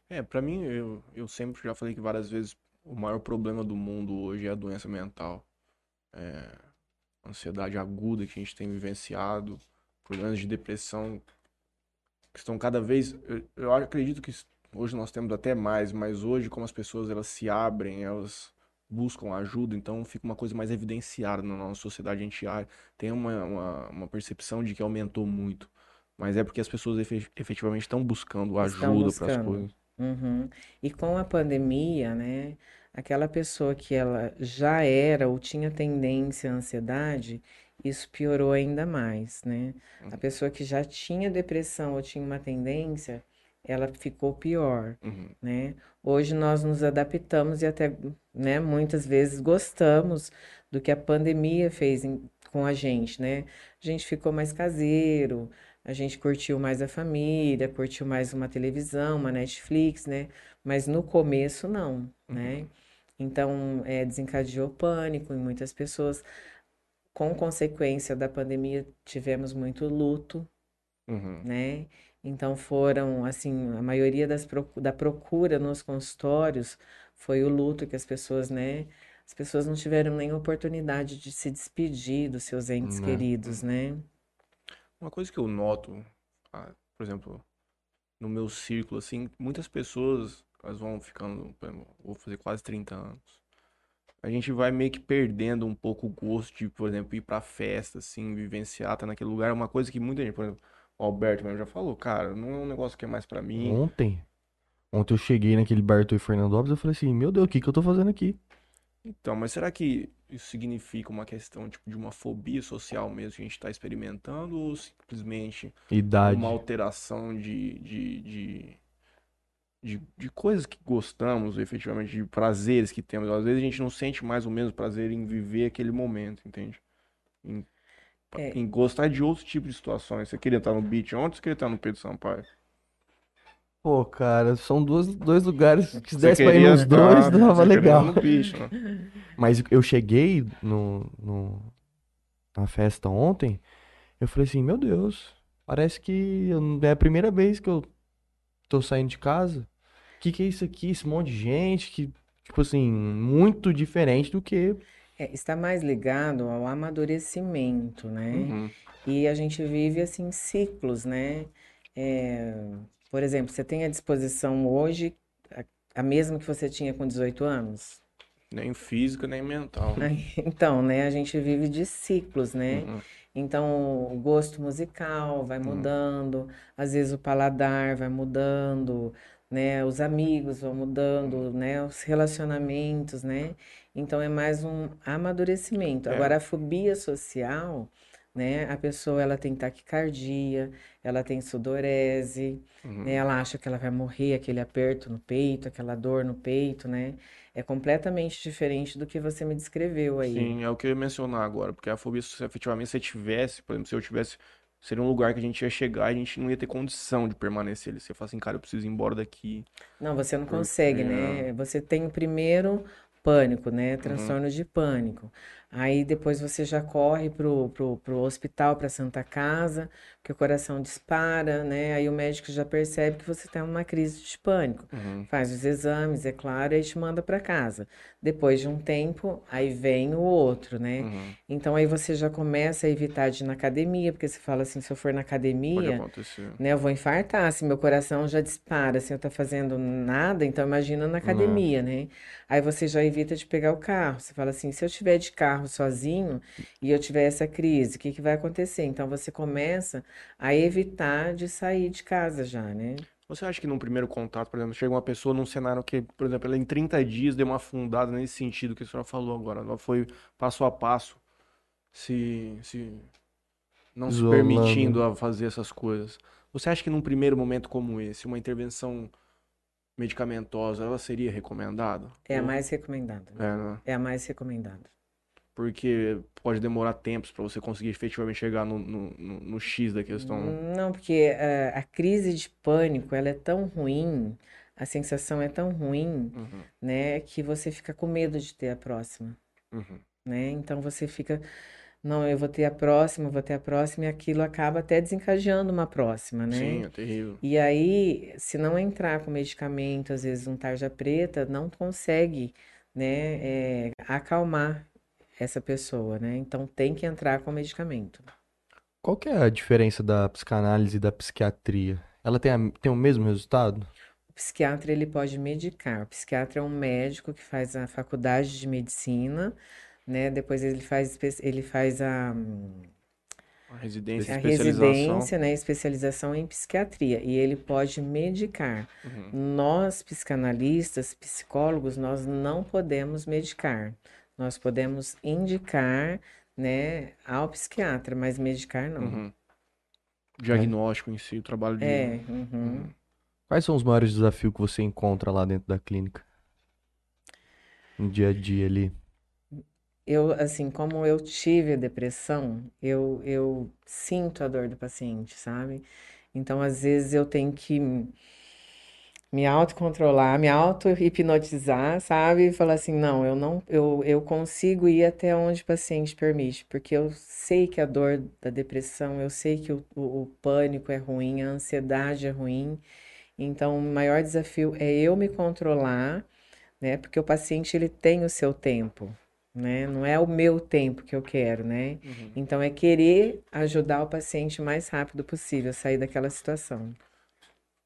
Speaker 1: É, pra mim, eu, eu sempre já falei que várias vezes o maior problema do mundo hoje é a doença mental. É, ansiedade aguda que a gente tem vivenciado, problemas de depressão que estão cada vez. Eu, eu acredito que hoje nós temos até mais, mas hoje, como as pessoas elas se abrem, elas buscam ajuda, então fica uma coisa mais evidenciada na nossa sociedade. A gente tem uma, uma, uma percepção de que aumentou muito. Mas é porque as pessoas efe- efetivamente estão buscando ajuda para as coisas.
Speaker 3: Uhum. E com a pandemia, né, aquela pessoa que ela já era ou tinha tendência à ansiedade, isso piorou ainda mais, né? A pessoa que já tinha depressão ou tinha uma tendência, ela ficou pior,
Speaker 1: Uhum,
Speaker 3: né? Hoje nós nos adaptamos e até, né, muitas vezes gostamos do que a pandemia fez em- com a gente, né? A gente ficou mais caseiro, a gente curtiu mais a família, curtiu mais uma televisão, uma Netflix, né? Mas no começo não, né? Então, é, desencadeou pânico em muitas pessoas. Com consequência da pandemia, tivemos muito luto,
Speaker 1: uhum,
Speaker 3: né? Então foram, assim, a maioria das da procura nos consultórios foi o luto que as pessoas, né? As pessoas não tiveram nem oportunidade de se despedir dos seus entes
Speaker 2: Né?
Speaker 3: queridos, né?
Speaker 1: Uma coisa que eu noto, ah, por exemplo, no meu círculo, assim, muitas pessoas, elas vão ficando, vou fazer quase 30 anos. A gente vai meio que perdendo um pouco o gosto de, por exemplo, ir pra festa, assim, vivenciar, tá naquele lugar. É uma coisa que muita gente, por exemplo, o Alberto mesmo já falou, cara, não é um negócio que é mais pra mim.
Speaker 2: Ontem, ontem eu cheguei naquele bar do Fernando Alves, eu falei assim, meu Deus, o que que eu tô fazendo aqui?
Speaker 1: Então, mas será que isso significa uma questão, tipo, de uma fobia social mesmo que a gente tá experimentando ou simplesmente
Speaker 2: Idade.
Speaker 1: uma alteração de, de, de, de, de coisas que gostamos, efetivamente, de prazeres que temos. Às vezes a gente não sente mais o mesmo prazer em viver aquele momento, entende? Em,
Speaker 3: É.
Speaker 1: em gostar de outros tipos de situações. Você queria estar no beach ontem, você queria estar no Pedro Sampaio.
Speaker 2: Pô, cara, são duas, dois lugares que se desse pra ir nos
Speaker 1: estar-
Speaker 2: dois,
Speaker 1: você
Speaker 2: tava legal.
Speaker 1: no beach, né?
Speaker 2: Mas eu cheguei no, no, na festa ontem, eu falei assim, meu Deus, parece que é a primeira vez que eu tô saindo de casa. Que que é isso aqui? Esse monte de gente que, tipo assim, muito diferente do que
Speaker 3: É, está mais ligado ao amadurecimento, né?
Speaker 1: Uhum.
Speaker 3: E a gente vive assim ciclos, né? É, por exemplo, você tem à disposição hoje a, a mesma que você tinha com 18 anos?
Speaker 1: Nem física, nem mental.
Speaker 3: Então, né, a gente vive de ciclos, né?
Speaker 1: Uhum.
Speaker 3: Então, o gosto musical vai mudando, às vezes o paladar vai mudando, né? Os amigos vão mudando, né? Os relacionamentos, né? Então, é mais um amadurecimento.
Speaker 1: É.
Speaker 3: Agora, a fobia social, né? A pessoa, ela tem taquicardia, ela tem sudorese,
Speaker 1: Uhum.
Speaker 3: né? Ela acha que ela vai morrer, aquele aperto no peito, aquela dor no peito, né? É completamente diferente do que você me descreveu aí.
Speaker 1: Sim, é o que eu ia mencionar agora, porque a fobia, se efetivamente você tivesse, por exemplo, se eu tivesse, seria um lugar que a gente ia chegar e a gente não ia ter condição de permanecer ali. Você fala assim, cara, eu preciso ir embora daqui.
Speaker 3: Não, você não
Speaker 1: Porque-
Speaker 3: consegue, né? Você tem o primeiro pânico, né? Transtorno de pânico. Aí depois você já corre pro, pro, pro hospital, pra Santa Casa, porque o coração dispara, né? Aí o médico já percebe que você tem uma crise de pânico.
Speaker 1: Uhum.
Speaker 3: Faz os exames, é claro, e aí te manda para casa. Depois de um tempo, aí vem o outro, né?
Speaker 1: Uhum.
Speaker 3: Então aí você já começa a evitar de ir na academia, porque você fala assim, se eu for na academia, né, eu vou infartar, se meu coração já dispara, se eu tá fazendo nada, então imagina na academia, né? Aí você já evita de pegar o carro. Você fala assim, se eu tiver de carro sozinho e eu tiver essa crise, o que que vai acontecer? Então você começa a evitar de sair de casa já, né?
Speaker 1: Você acha que num primeiro contato, por exemplo, chega uma pessoa num cenário que, por exemplo, ela em 30 dias deu uma afundada nesse sentido que a senhora falou agora, ela foi passo a passo, se, se não se permitindo a fazer essas coisas. Você acha que num primeiro momento como esse, uma intervenção medicamentosa, ela seria recomendada?
Speaker 3: É a mais recomendada.
Speaker 1: É, né?
Speaker 3: É a mais recomendada.
Speaker 1: Porque pode demorar tempos para você conseguir efetivamente chegar no, no, no- no X da questão.
Speaker 3: Não, porque eh, a crise de pânico, ela é tão ruim, a sensação é tão ruim,
Speaker 1: Uhum,
Speaker 3: né, que você fica com medo de ter a próxima,
Speaker 1: uhum.
Speaker 3: né? Então você fica, não, eu vou ter a próxima, eu vou ter a próxima, e aquilo acaba até desencadeando uma próxima, né?
Speaker 1: Sim, é terrível.
Speaker 3: E aí, se não entrar com medicamento, às vezes um tarja preta, não consegue, né, eh, acalmar essa pessoa, né? Então tem que entrar com medicamento.
Speaker 2: Qual que é a diferença da psicanálise e da psiquiatria? Ela tem, a- tem o mesmo resultado?
Speaker 3: O psiquiatra ele pode medicar. O psiquiatra é um médico que faz a faculdade de medicina, né? Depois ele faz, ele faz a,
Speaker 1: A residência,
Speaker 3: a residência, né? Especialização em psiquiatria. E ele pode medicar.
Speaker 1: Uhum.
Speaker 3: Nós, psicanalistas, psicólogos, nós não podemos medicar. Nós podemos indicar, né, ao psiquiatra, mas medicar não.
Speaker 1: Uhum. Diagnóstico em si, o trabalho de.
Speaker 3: É, uhum.
Speaker 1: Uhum.
Speaker 2: Quais são os maiores desafios que você encontra lá dentro da clínica? No dia a dia ali.
Speaker 3: Eu, assim, como eu tive a depressão, eu, eu sinto a dor do paciente, sabe? Então, às vezes, eu tenho que me autocontrolar, me auto-hipnotizar, sabe? E falar assim, não, eu não, eu, eu consigo ir até onde o paciente permite, porque eu sei que a dor da depressão, eu sei que o, o, o pânico é ruim, a ansiedade é ruim. Então, o maior desafio é eu me controlar, né? Porque o paciente, ele tem o seu tempo, né? Não é o meu tempo que eu quero, né?
Speaker 1: Uhum.
Speaker 3: Então, é querer ajudar o paciente o mais rápido possível a sair daquela situação.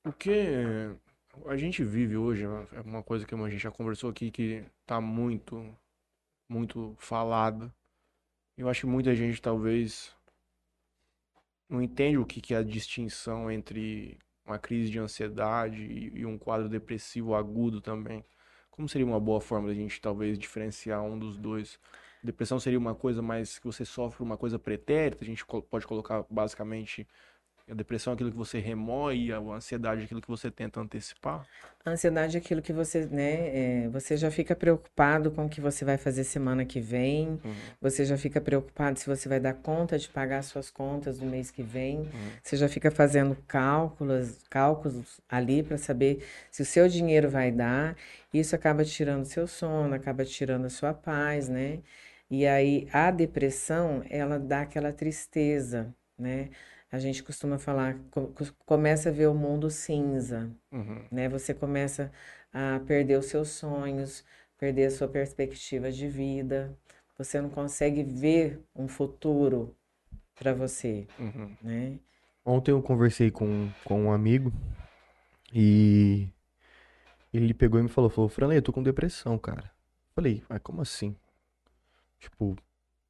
Speaker 1: Porque a gente vive hoje, né, é uma coisa que a gente já conversou aqui que tá muito, muito falada. Eu acho que muita gente talvez não entende o que é a distinção entre uma crise de ansiedade e, um quadro depressivo agudo também. Como seria uma boa forma da gente talvez diferenciar um dos dois? Depressão seria uma coisa mais que você sofre uma coisa pretérita, a gente pode colocar basicamente a depressão é aquilo que você remói e a ansiedade é aquilo que você tenta antecipar.
Speaker 3: A ansiedade é aquilo que você, né? é, você já fica preocupado com o que você vai fazer semana que vem,
Speaker 1: Uhum,
Speaker 3: você já fica preocupado se você vai dar conta de pagar suas contas do mês que vem,
Speaker 1: uhum,
Speaker 3: você já fica fazendo cálculos, cálculos ali para saber se o seu dinheiro vai dar. Isso acaba tirando seu sono, acaba tirando a sua paz, né? E aí a depressão, ela dá aquela tristeza, né? A gente costuma falar, co- co- começa a ver o mundo cinza,
Speaker 1: uhum.
Speaker 3: né? Você começa a perder os seus sonhos, perder a sua perspectiva de vida. Você não consegue ver um futuro para você,
Speaker 1: Uhum.
Speaker 3: né?
Speaker 2: Ontem eu conversei com, com um amigo e ele pegou e me falou, falou, Franley, eu tô com depressão, cara. Falei, mas como assim? Tipo,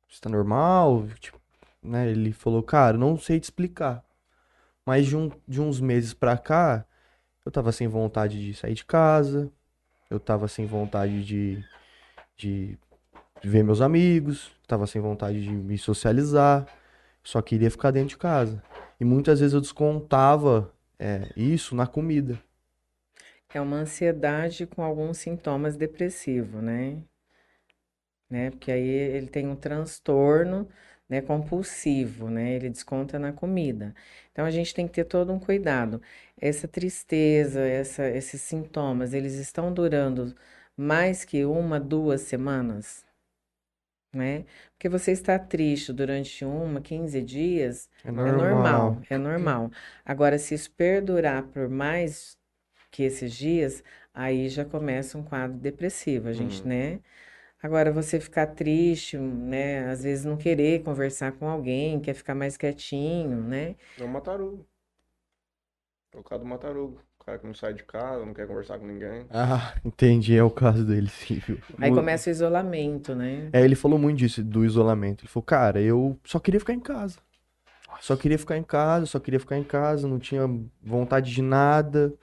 Speaker 2: você tá normal? Tipo, né? Ele falou, cara, não sei te explicar. Mas de, um, de uns meses pra cá, eu tava sem vontade de sair de casa, eu tava sem vontade de, de ver meus amigos, tava sem vontade de me socializar, só queria ficar dentro de casa. E muitas vezes eu descontava é, isso na comida.
Speaker 3: É uma ansiedade com alguns sintomas depressivos, né? né? Porque aí ele tem um transtorno, né, compulsivo, né? Ele desconta na comida. Então a gente tem que ter todo um cuidado. Essa tristeza, essa, esses sintomas, eles estão durando mais que uma, duas semanas, né? Porque você está triste durante uma, 15 dias,
Speaker 2: É
Speaker 3: é
Speaker 2: normal.
Speaker 3: normal, é normal. Agora, se isso perdurar por mais que esses dias, aí já começa um quadro depressivo, a gente,
Speaker 1: Uhum.
Speaker 3: né? Agora, você ficar triste, né? Às vezes não querer conversar com alguém, quer ficar mais quietinho, né?
Speaker 1: É o matarugo. É o cara do matarugo. O cara que não sai de casa, não quer conversar com ninguém.
Speaker 2: Ah, entendi, é o caso dele, sim, viu?
Speaker 3: Aí
Speaker 1: Mu-
Speaker 3: começa o isolamento, né?
Speaker 2: É, ele falou muito disso, do isolamento. Ele falou, cara, eu só queria ficar em casa. Só queria ficar em casa, só queria ficar em casa, não tinha vontade de nada.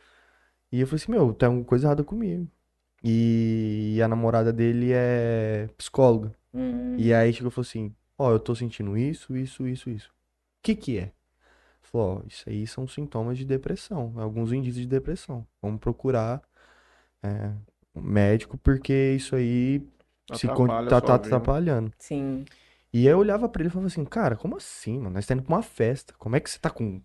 Speaker 2: E eu falei assim, meu, tem alguma coisa errada comigo. E a namorada dele é psicóloga.
Speaker 3: Hum,
Speaker 2: E aí chegou e falou assim, ó, eu tô sentindo isso, isso, isso, isso. O que que é? Falou, ó, isso aí são sintomas de depressão, alguns indícios de depressão. Vamos procurar é, um médico, porque isso aí se
Speaker 1: Atrapalha a
Speaker 2: tá, tá atrapalhando.
Speaker 3: sim.
Speaker 2: E aí eu olhava pra ele e falava assim, cara, como assim, mano? Nós tá indo pra uma festa. Como é que você tá com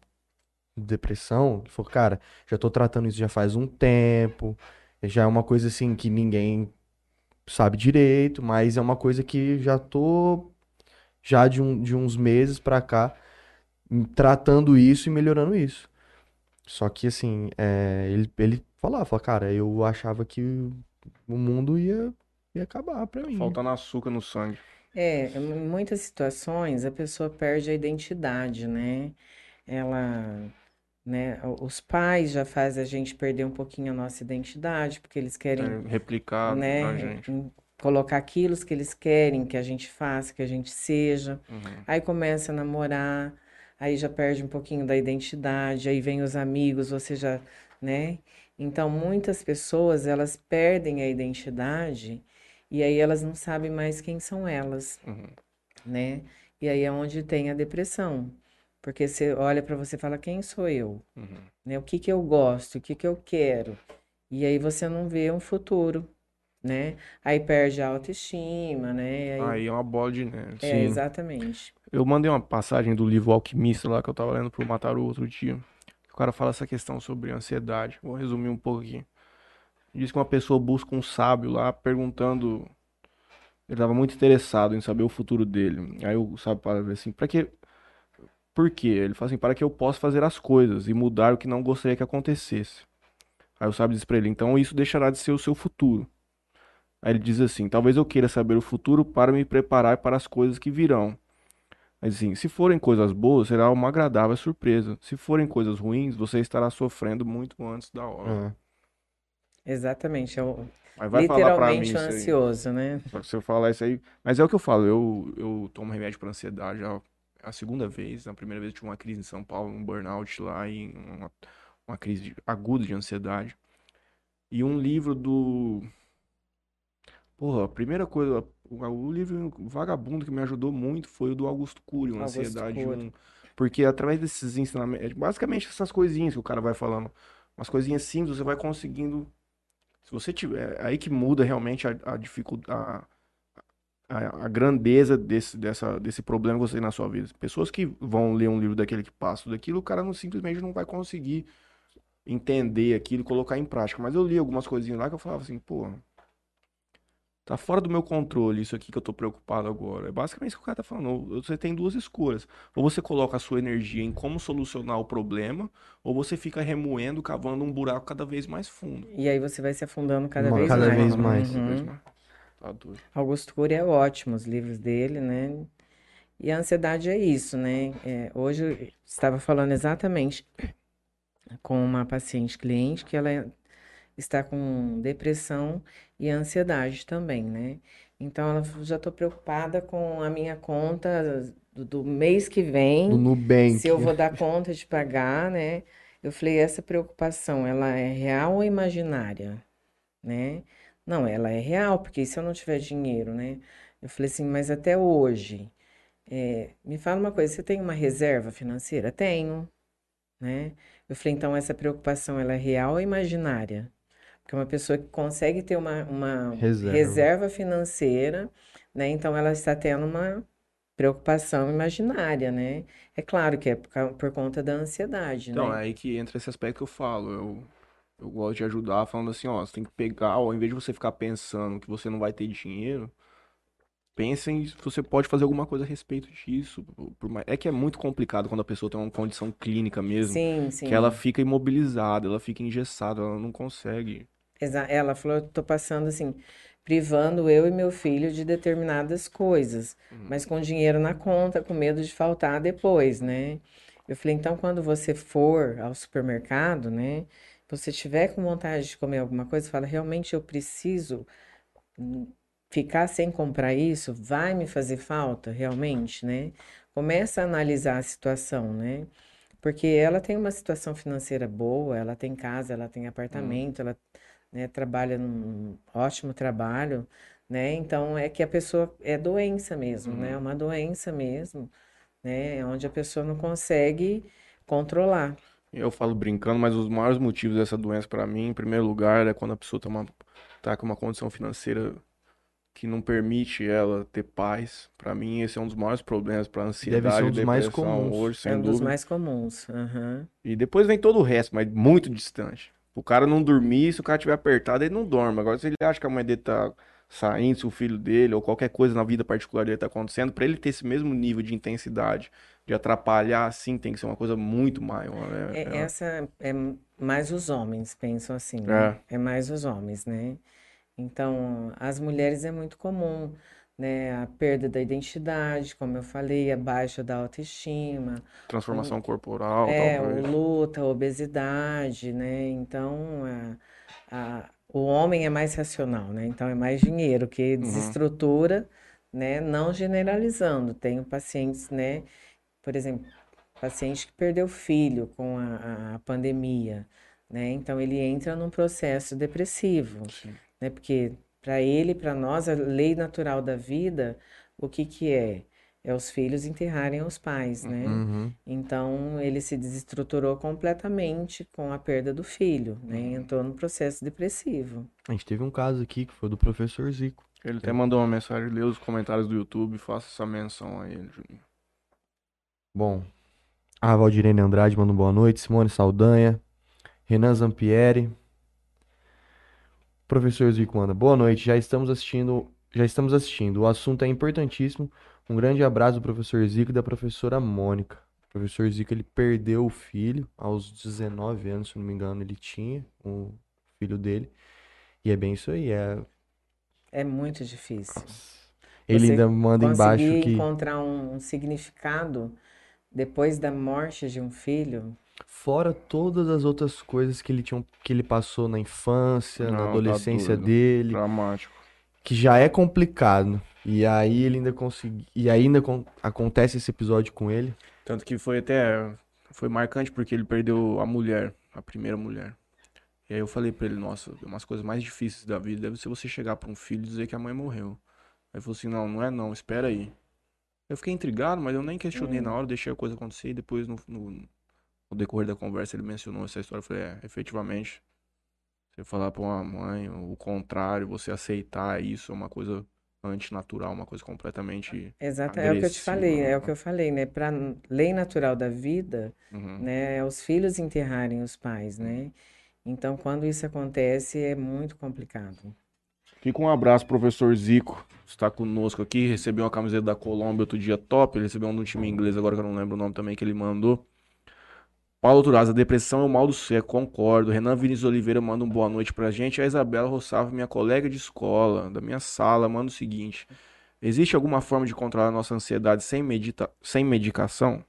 Speaker 2: depressão? Ele falou, cara, já tô tratando isso já faz um tempo. Já é uma coisa assim que ninguém sabe direito, mas é uma coisa que já tô já de, um, de uns meses pra cá tratando isso e melhorando isso. Só que assim, é, ele, ele falava, falava, cara, eu achava que o mundo ia, ia acabar pra mim.
Speaker 1: Faltando açúcar no sangue.
Speaker 3: É, em muitas situações a pessoa perde a identidade, né? Ela, né? Os pais já fazem a gente perder um pouquinho a nossa identidade, porque eles querem,
Speaker 1: É, replicar
Speaker 3: né?
Speaker 1: na gente.
Speaker 3: Colocar aquilo que eles querem que a gente faça, que a gente seja.
Speaker 1: Uhum.
Speaker 3: Aí começa a namorar, aí já perde um pouquinho da identidade, aí vem os amigos, você já, né? Então, muitas pessoas, elas perdem a identidade e aí elas não sabem mais quem são elas,
Speaker 1: Uhum.
Speaker 3: né? E aí é onde tem a depressão. Porque você olha para você e fala, quem sou eu?
Speaker 1: Uhum.
Speaker 3: Né? O que que eu gosto? O que que eu quero? E aí você não vê um futuro, né? Aí perde a autoestima, né? Aí...
Speaker 1: Aí é uma bola de neve.
Speaker 3: É, exatamente.
Speaker 1: Eu mandei uma passagem do livro Alquimista lá que eu tava lendo pro Mataru outro dia. O cara fala essa questão sobre ansiedade. Vou resumir um pouco aqui. Diz que uma pessoa busca um sábio lá perguntando. Ele tava muito interessado em saber o futuro dele. Aí o sábio fala assim: pra que. Por quê? Ele fala assim: para que eu possa fazer as coisas e mudar o que não gostaria que acontecesse. Aí o sábio diz pra ele: então isso deixará de ser o seu futuro. Aí ele diz assim: talvez eu queira saber o futuro para me preparar para as coisas que virão. Mas assim, se forem coisas boas, será uma agradável surpresa. Se forem coisas ruins, você estará sofrendo muito antes da hora.
Speaker 2: É.
Speaker 3: Exatamente. É o,
Speaker 1: Mas vai falar pra mim aí.
Speaker 3: ansioso, né?
Speaker 1: Só que se eu falar isso aí. Mas é o que eu falo, eu, eu tomo remédio para ansiedade já é a segunda vez. Na primeira vez eu tive uma crise em São Paulo, um burnout lá e uma, uma crise aguda de ansiedade. E um livro do. Porra, a primeira coisa. O, o livro vagabundo que me ajudou muito foi o do Augusto Cury, uma
Speaker 3: Augusto
Speaker 1: ansiedade.
Speaker 3: Cury.
Speaker 1: Um, porque através desses ensinamentos. Basicamente essas coisinhas que o cara vai falando. Umas coisinhas simples, você vai conseguindo. Se você tiver. É aí que muda realmente a, a dificuldade. A, a grandeza desse, dessa, desse problema que você tem na sua vida. Pessoas que vão ler um livro daquele que passa daquilo, o cara não, simplesmente não vai conseguir entender aquilo e colocar em prática. Mas eu li algumas coisinhas lá que eu falava assim, pô, tá fora do meu controle isso aqui que eu tô preocupado agora. É basicamente isso que o cara tá falando. Você tem duas escolhas. Ou você coloca a sua energia em como solucionar o problema, ou você fica remoendo, cavando um buraco cada vez mais fundo.
Speaker 3: E aí você vai se afundando cada
Speaker 2: Uma-
Speaker 3: vez
Speaker 2: cada
Speaker 3: mais.
Speaker 2: vez mais.
Speaker 1: Cada vez
Speaker 3: Uhum.
Speaker 1: mais. Doido.
Speaker 3: Augusto Cury é ótimo, os livros dele, né? E a ansiedade é isso, né? É, hoje eu estava falando exatamente com uma paciente cliente que ela está com depressão e ansiedade também, né? Então, ela já estou preocupada com a minha conta do, do mês que vem,
Speaker 2: Do Nubank.
Speaker 3: se eu vou dar conta de pagar, né? Eu falei, essa preocupação, ela é real ou imaginária, né? Não, ela é real, porque se eu não tiver dinheiro, né? Eu falei assim, mas até hoje, é, me fala uma coisa, você tem uma reserva financeira? Tenho, né? Eu falei, então essa preocupação, ela é real ou imaginária? Porque uma pessoa que consegue ter uma, uma
Speaker 2: Reserva.
Speaker 3: reserva financeira, né? Então ela está tendo uma preocupação imaginária, né? É claro que é por, por conta da ansiedade,
Speaker 1: Então,
Speaker 3: né?
Speaker 1: é aí que entra esse aspecto que eu falo. Eu, eu gosto de ajudar falando assim, ó, você tem que pegar, ao invés de você ficar pensando que você não vai ter dinheiro, pensem se você pode fazer alguma coisa a respeito disso. É que é muito complicado quando a pessoa tem uma condição clínica mesmo,
Speaker 3: Sim, sim.
Speaker 1: que ela fica imobilizada, ela fica engessada, ela não consegue.
Speaker 3: Ela falou, eu tô passando assim, privando eu e meu filho de determinadas coisas, mas com dinheiro na conta, com medo de faltar depois, né? Eu falei, então quando você for ao supermercado, né? Você tiver com vontade de comer alguma coisa, fala, realmente eu preciso hum, ficar sem comprar isso? Vai me fazer falta, realmente, né? Começa a analisar a situação, né? Porque ela tem uma situação financeira boa, ela tem casa, ela tem apartamento, ela, né, trabalha num ótimo trabalho, né? Então é que a pessoa é doença mesmo, né? É uma doença mesmo, né? Onde a pessoa não consegue controlar.
Speaker 1: Eu falo brincando, mas os maiores motivos dessa doença pra mim, em primeiro lugar, é quando a pessoa tá, uma, tá com uma condição financeira que não permite ela ter paz. Pra mim, esse é um dos maiores problemas pra ansiedade,
Speaker 2: um dos mais
Speaker 1: depressão
Speaker 2: comuns.
Speaker 1: hoje, sem
Speaker 3: É um dos
Speaker 1: dúvida.
Speaker 3: mais comuns. aham.
Speaker 1: E depois vem todo o resto, mas muito distante. O cara não dormir, se o cara tiver apertado, ele não dorme. Agora, se ele acha que a mãe dele tá saindo, se o filho dele, ou qualquer coisa na vida particular dele tá acontecendo, pra ele ter esse mesmo nível de intensidade, de atrapalhar, assim, tem que ser uma coisa muito maior, né?
Speaker 3: É,
Speaker 1: É-
Speaker 3: essa é mais os homens pensam assim, né?
Speaker 1: É.
Speaker 3: É mais os homens, né? Então, as mulheres é muito comum, né? A perda da identidade, como eu falei, a baixa da autoestima,
Speaker 1: transformação corporal,
Speaker 3: é, o
Speaker 1: talvez.
Speaker 3: luta, obesidade, né? Então, a, a- o homem é mais racional, né? Então, é mais dinheiro que desestrutura, né? Não generalizando. Tenho pacientes, né? Por exemplo, paciente que perdeu filho com a, a pandemia, né? Então, ele entra num processo depressivo,
Speaker 1: Sim.
Speaker 3: né? Porque para ele, para nós, a lei natural da vida, o que que é? É os filhos enterrarem os pais, né?
Speaker 2: Uhum.
Speaker 3: Então, ele se desestruturou completamente com a perda do filho, né?
Speaker 1: Uhum.
Speaker 3: Entrou no processo depressivo.
Speaker 2: A gente teve um caso aqui que foi do professor Zico.
Speaker 1: Ele até mandou uma mensagem, lê os comentários do YouTube, faça essa menção a ele, Juninho.
Speaker 2: Bom, a Valdirene Andrade manda um boa noite, Simone Saldanha, Renan Zampieri. Professor Zico manda, boa noite, já estamos assistindo, já estamos assistindo. O assunto é importantíssimo. Um grande abraço do professor Zico e da professora Mônica. O professor Zico, ele perdeu o filho aos 19 anos, se não me engano, ele tinha o filho dele. E é bem isso aí, é...
Speaker 3: É muito difícil.
Speaker 2: Ele
Speaker 3: Você
Speaker 2: ainda manda embaixo
Speaker 3: Conseguir
Speaker 2: que
Speaker 3: encontrar um, um significado depois da morte de um filho,
Speaker 2: Fora todas as outras coisas que ele tinha, que ele passou na infância,
Speaker 1: Não,
Speaker 2: na
Speaker 1: tá
Speaker 2: adolescência
Speaker 1: doido.
Speaker 2: dele,
Speaker 1: Dramático.
Speaker 2: que já é complicado. E aí ele ainda consegui, e ainda con- acontece esse episódio com ele.
Speaker 1: Tanto que foi até. Foi marcante porque ele perdeu a mulher, a primeira mulher. E aí eu falei pra ele, nossa, uma das coisas mais difíceis da vida deve ser você chegar pra um filho e dizer que a mãe morreu. Aí ele falou assim, não, não é não, espera aí. Eu fiquei intrigado, mas eu nem questionei na hora, deixei a coisa acontecer e depois no, no, no decorrer da conversa ele mencionou essa história. Eu falei, é, efetivamente, você falar pra uma mãe o contrário, você aceitar isso é uma coisa antinatural, uma coisa completamente.
Speaker 3: exato, é o que eu te
Speaker 1: Agressiva,
Speaker 3: falei, é o
Speaker 1: né?
Speaker 3: que eu falei, né? Para lei natural da vida,
Speaker 1: Uhum.
Speaker 3: né, é os filhos enterrarem os pais, né? Então, quando isso acontece, é muito complicado.
Speaker 1: Fica um abraço, professor Zico. Está conosco aqui. Recebeu uma camiseta da Colômbia outro dia top. Ele recebeu um de um time inglês, agora que eu não lembro o nome também que ele mandou. Paulo Turaz, a depressão é o mal do século, concordo. Renan Vinícius Oliveira manda um boa noite pra gente. A Isabela Rossava, minha colega de escola, da minha sala, manda o seguinte: Existe alguma forma de controlar a nossa ansiedade sem, medita sem medicação?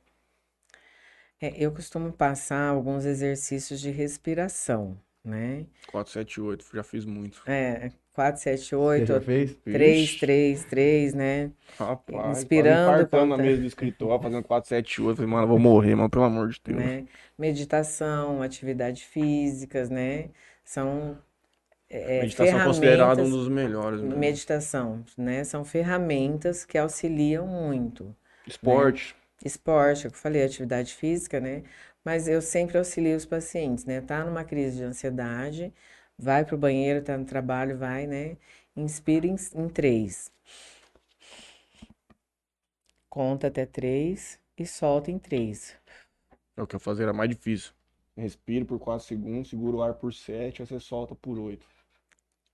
Speaker 3: É, eu costumo passar alguns exercícios de respiração, né?
Speaker 1: 478, já fiz muito.
Speaker 3: É, 4, 7,
Speaker 2: Você
Speaker 3: 8,
Speaker 2: já fez?
Speaker 3: 3,
Speaker 1: Ixi.
Speaker 3: 3, 3, né?
Speaker 1: Rapaz,
Speaker 3: Inspirando,
Speaker 1: quase infartando na
Speaker 3: conta-
Speaker 1: mesa do escritório, fazendo 478. Falei, mano, eu vou morrer, mano, pelo amor de Deus.
Speaker 3: né? Meditação, atividades físicas, né? São é,
Speaker 1: Meditação é considerado um
Speaker 3: ferramentas.
Speaker 1: dos melhores. Né?
Speaker 3: Meditação, né? São ferramentas que auxiliam muito.
Speaker 1: Esporte.
Speaker 3: Esporte, é o que eu falei, atividade física, né? Mas eu sempre auxilio os pacientes, né? Tá numa crise de ansiedade, vai pro banheiro, tá no trabalho, vai, né? Inspira em, em três. Conta até três e solta em três.
Speaker 1: É o que eu fazia, era mais difícil. Respira por 4 segundos, segura o ar por 7, aí você solta por 8.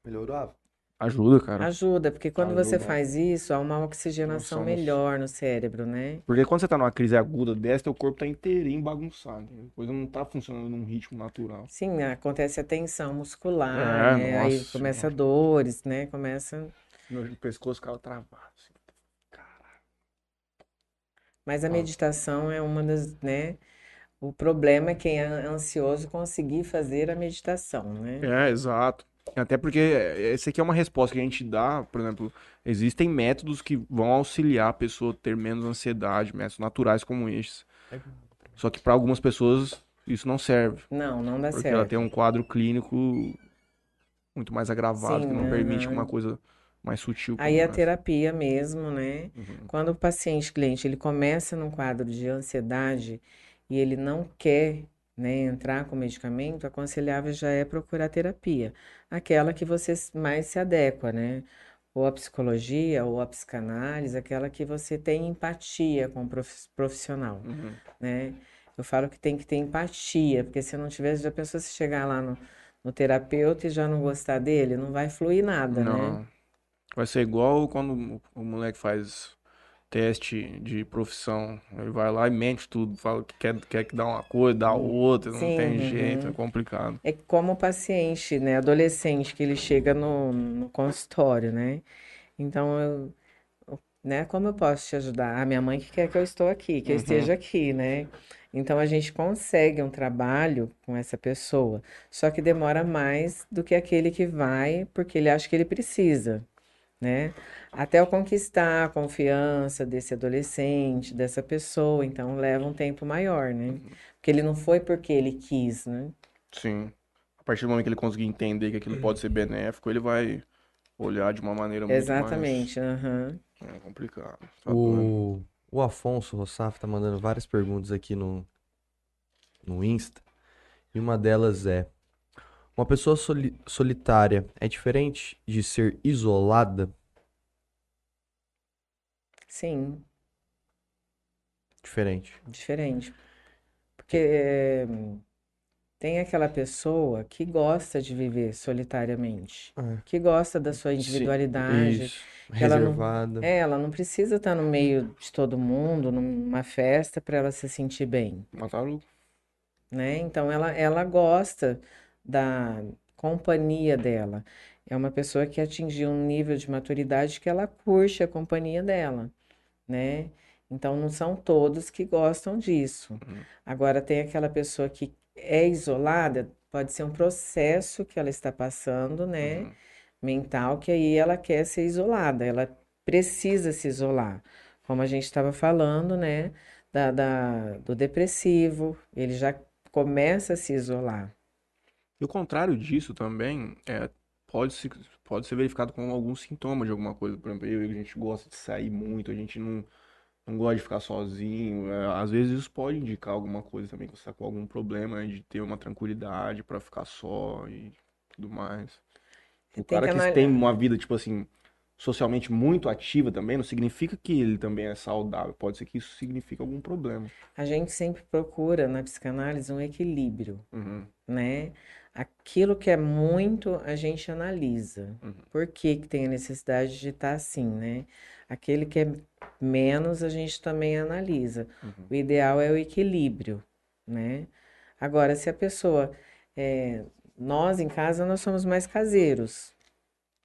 Speaker 2: Melhorava?
Speaker 1: Ajuda, cara.
Speaker 3: Ajuda, porque quando você
Speaker 1: Ajuda.
Speaker 3: faz isso, há uma oxigenação
Speaker 1: Nossa,
Speaker 3: melhor no cérebro, né?
Speaker 1: Porque quando você tá numa crise aguda dessa, teu corpo tá inteirinho bagunçado. A coisa não tá funcionando num ritmo natural.
Speaker 3: Sim, acontece a tensão muscular,
Speaker 1: É,
Speaker 3: né? Aí
Speaker 1: nossa
Speaker 3: começa
Speaker 1: senhora.
Speaker 3: dores, né? Começa.
Speaker 1: Meu pescoço ficava travado. assim.
Speaker 3: Mas a meditação é uma das, né? O problema é quem é ansioso conseguir fazer a meditação, né?
Speaker 1: É, exato. Até porque esse aqui é uma resposta que a gente dá, por exemplo, existem métodos que vão auxiliar a pessoa a ter menos ansiedade, métodos naturais como estes. Só que para algumas pessoas isso não serve,
Speaker 3: Não, não dá
Speaker 1: porque
Speaker 3: certo.
Speaker 1: ela tem um quadro clínico muito mais agravado, que
Speaker 3: Sim,
Speaker 1: não permite
Speaker 3: aham.
Speaker 1: uma coisa mais sutil
Speaker 3: Aí a
Speaker 1: essa.
Speaker 3: terapia mesmo, né?
Speaker 1: Uhum.
Speaker 3: Quando o paciente, cliente, ele começa num quadro de ansiedade e ele não quer, né, entrar com medicamento, aconselhável já é procurar terapia, aquela que você mais se adequa, né? Ou a psicologia, ou a psicanálise, aquela que você tem empatia com o prof- profissional,
Speaker 1: Uhum.
Speaker 3: né? Eu falo que tem que ter empatia, porque se não tiver, já pensou se chegar lá no, no terapeuta e já não gostar dele, não vai fluir nada, né?
Speaker 1: Não. Vai ser igual quando o moleque faz teste de profissão. Ele vai lá e mente tudo, fala que quer, quer que dá uma coisa, dá outra, não
Speaker 3: Sim,
Speaker 1: tem
Speaker 3: uhum.
Speaker 1: jeito, é complicado.
Speaker 3: É como o paciente, né, adolescente, que ele chega no, no consultório, né? Então, eu, eu- né, como eu posso te ajudar? A minha mãe que quer que eu estou aqui, que eu
Speaker 1: Uhum.
Speaker 3: esteja aqui, né? Então, a gente consegue um trabalho com essa pessoa, só que demora mais do que aquele que vai porque ele acha que ele precisa, né? Até eu conquistar a confiança desse adolescente, dessa pessoa, então leva um tempo maior, né? Porque ele não foi porque ele quis, né?
Speaker 1: Sim. A partir do momento que ele conseguir entender que aquilo pode ser benéfico, ele vai olhar de uma maneira muito mais.
Speaker 3: Exatamente, aham.
Speaker 1: É complicado. Tá.
Speaker 2: O, o Afonso Rossaf tá mandando várias perguntas aqui no, no Insta. E uma delas é: Uma pessoa soli- solitária é diferente de ser isolada?
Speaker 3: Sim,
Speaker 2: Diferente.
Speaker 3: diferente. Porque eh, tem aquela pessoa que gosta de viver solitariamente,
Speaker 2: É.
Speaker 3: que gosta da sua individualidade.
Speaker 2: Isso.
Speaker 3: que ela não-
Speaker 2: Reservada.
Speaker 3: É, ela não precisa estar no meio de todo mundo, numa festa, para ela se sentir bem.
Speaker 1: Mataram.
Speaker 3: né? Então ela, ela gosta da companhia dela. É uma pessoa que atingiu um nível de maturidade que ela curte a companhia dela, né? Então não são todos que gostam disso.
Speaker 1: Uhum.
Speaker 3: Agora tem aquela pessoa que é isolada, pode ser um processo que ela está passando, né?
Speaker 1: Uhum.
Speaker 3: Mental, que aí ela quer ser isolada, ela precisa se isolar. Como a gente estava falando, né? Da, da- do depressivo, ele já começa a se isolar.
Speaker 1: E o contrário disso também é, pode, se, pode ser verificado com alguns sintomas de alguma coisa. Por exemplo, eu, e a gente gosta de sair muito, a gente não, não gosta de ficar sozinho. é, às vezes isso pode indicar alguma coisa também, que você está com algum problema, de ter uma tranquilidade para ficar só e tudo mais. O cara
Speaker 3: que
Speaker 1: que tem uma vida, tipo assim, socialmente muito ativa também, não significa que ele também é saudável. Pode ser que isso signifique algum problema.
Speaker 3: A gente sempre procura na psicanálise um equilíbrio,
Speaker 1: Uhum,
Speaker 3: né? Aquilo que é muito, a gente analisa.
Speaker 1: Uhum.
Speaker 3: Por que que tem a necessidade de estar assim, né? Aquele que é menos, a gente também analisa.
Speaker 1: uhum.
Speaker 3: O ideal é o equilíbrio, né? Agora, se a pessoa, é, nós em casa, nós somos mais caseiros.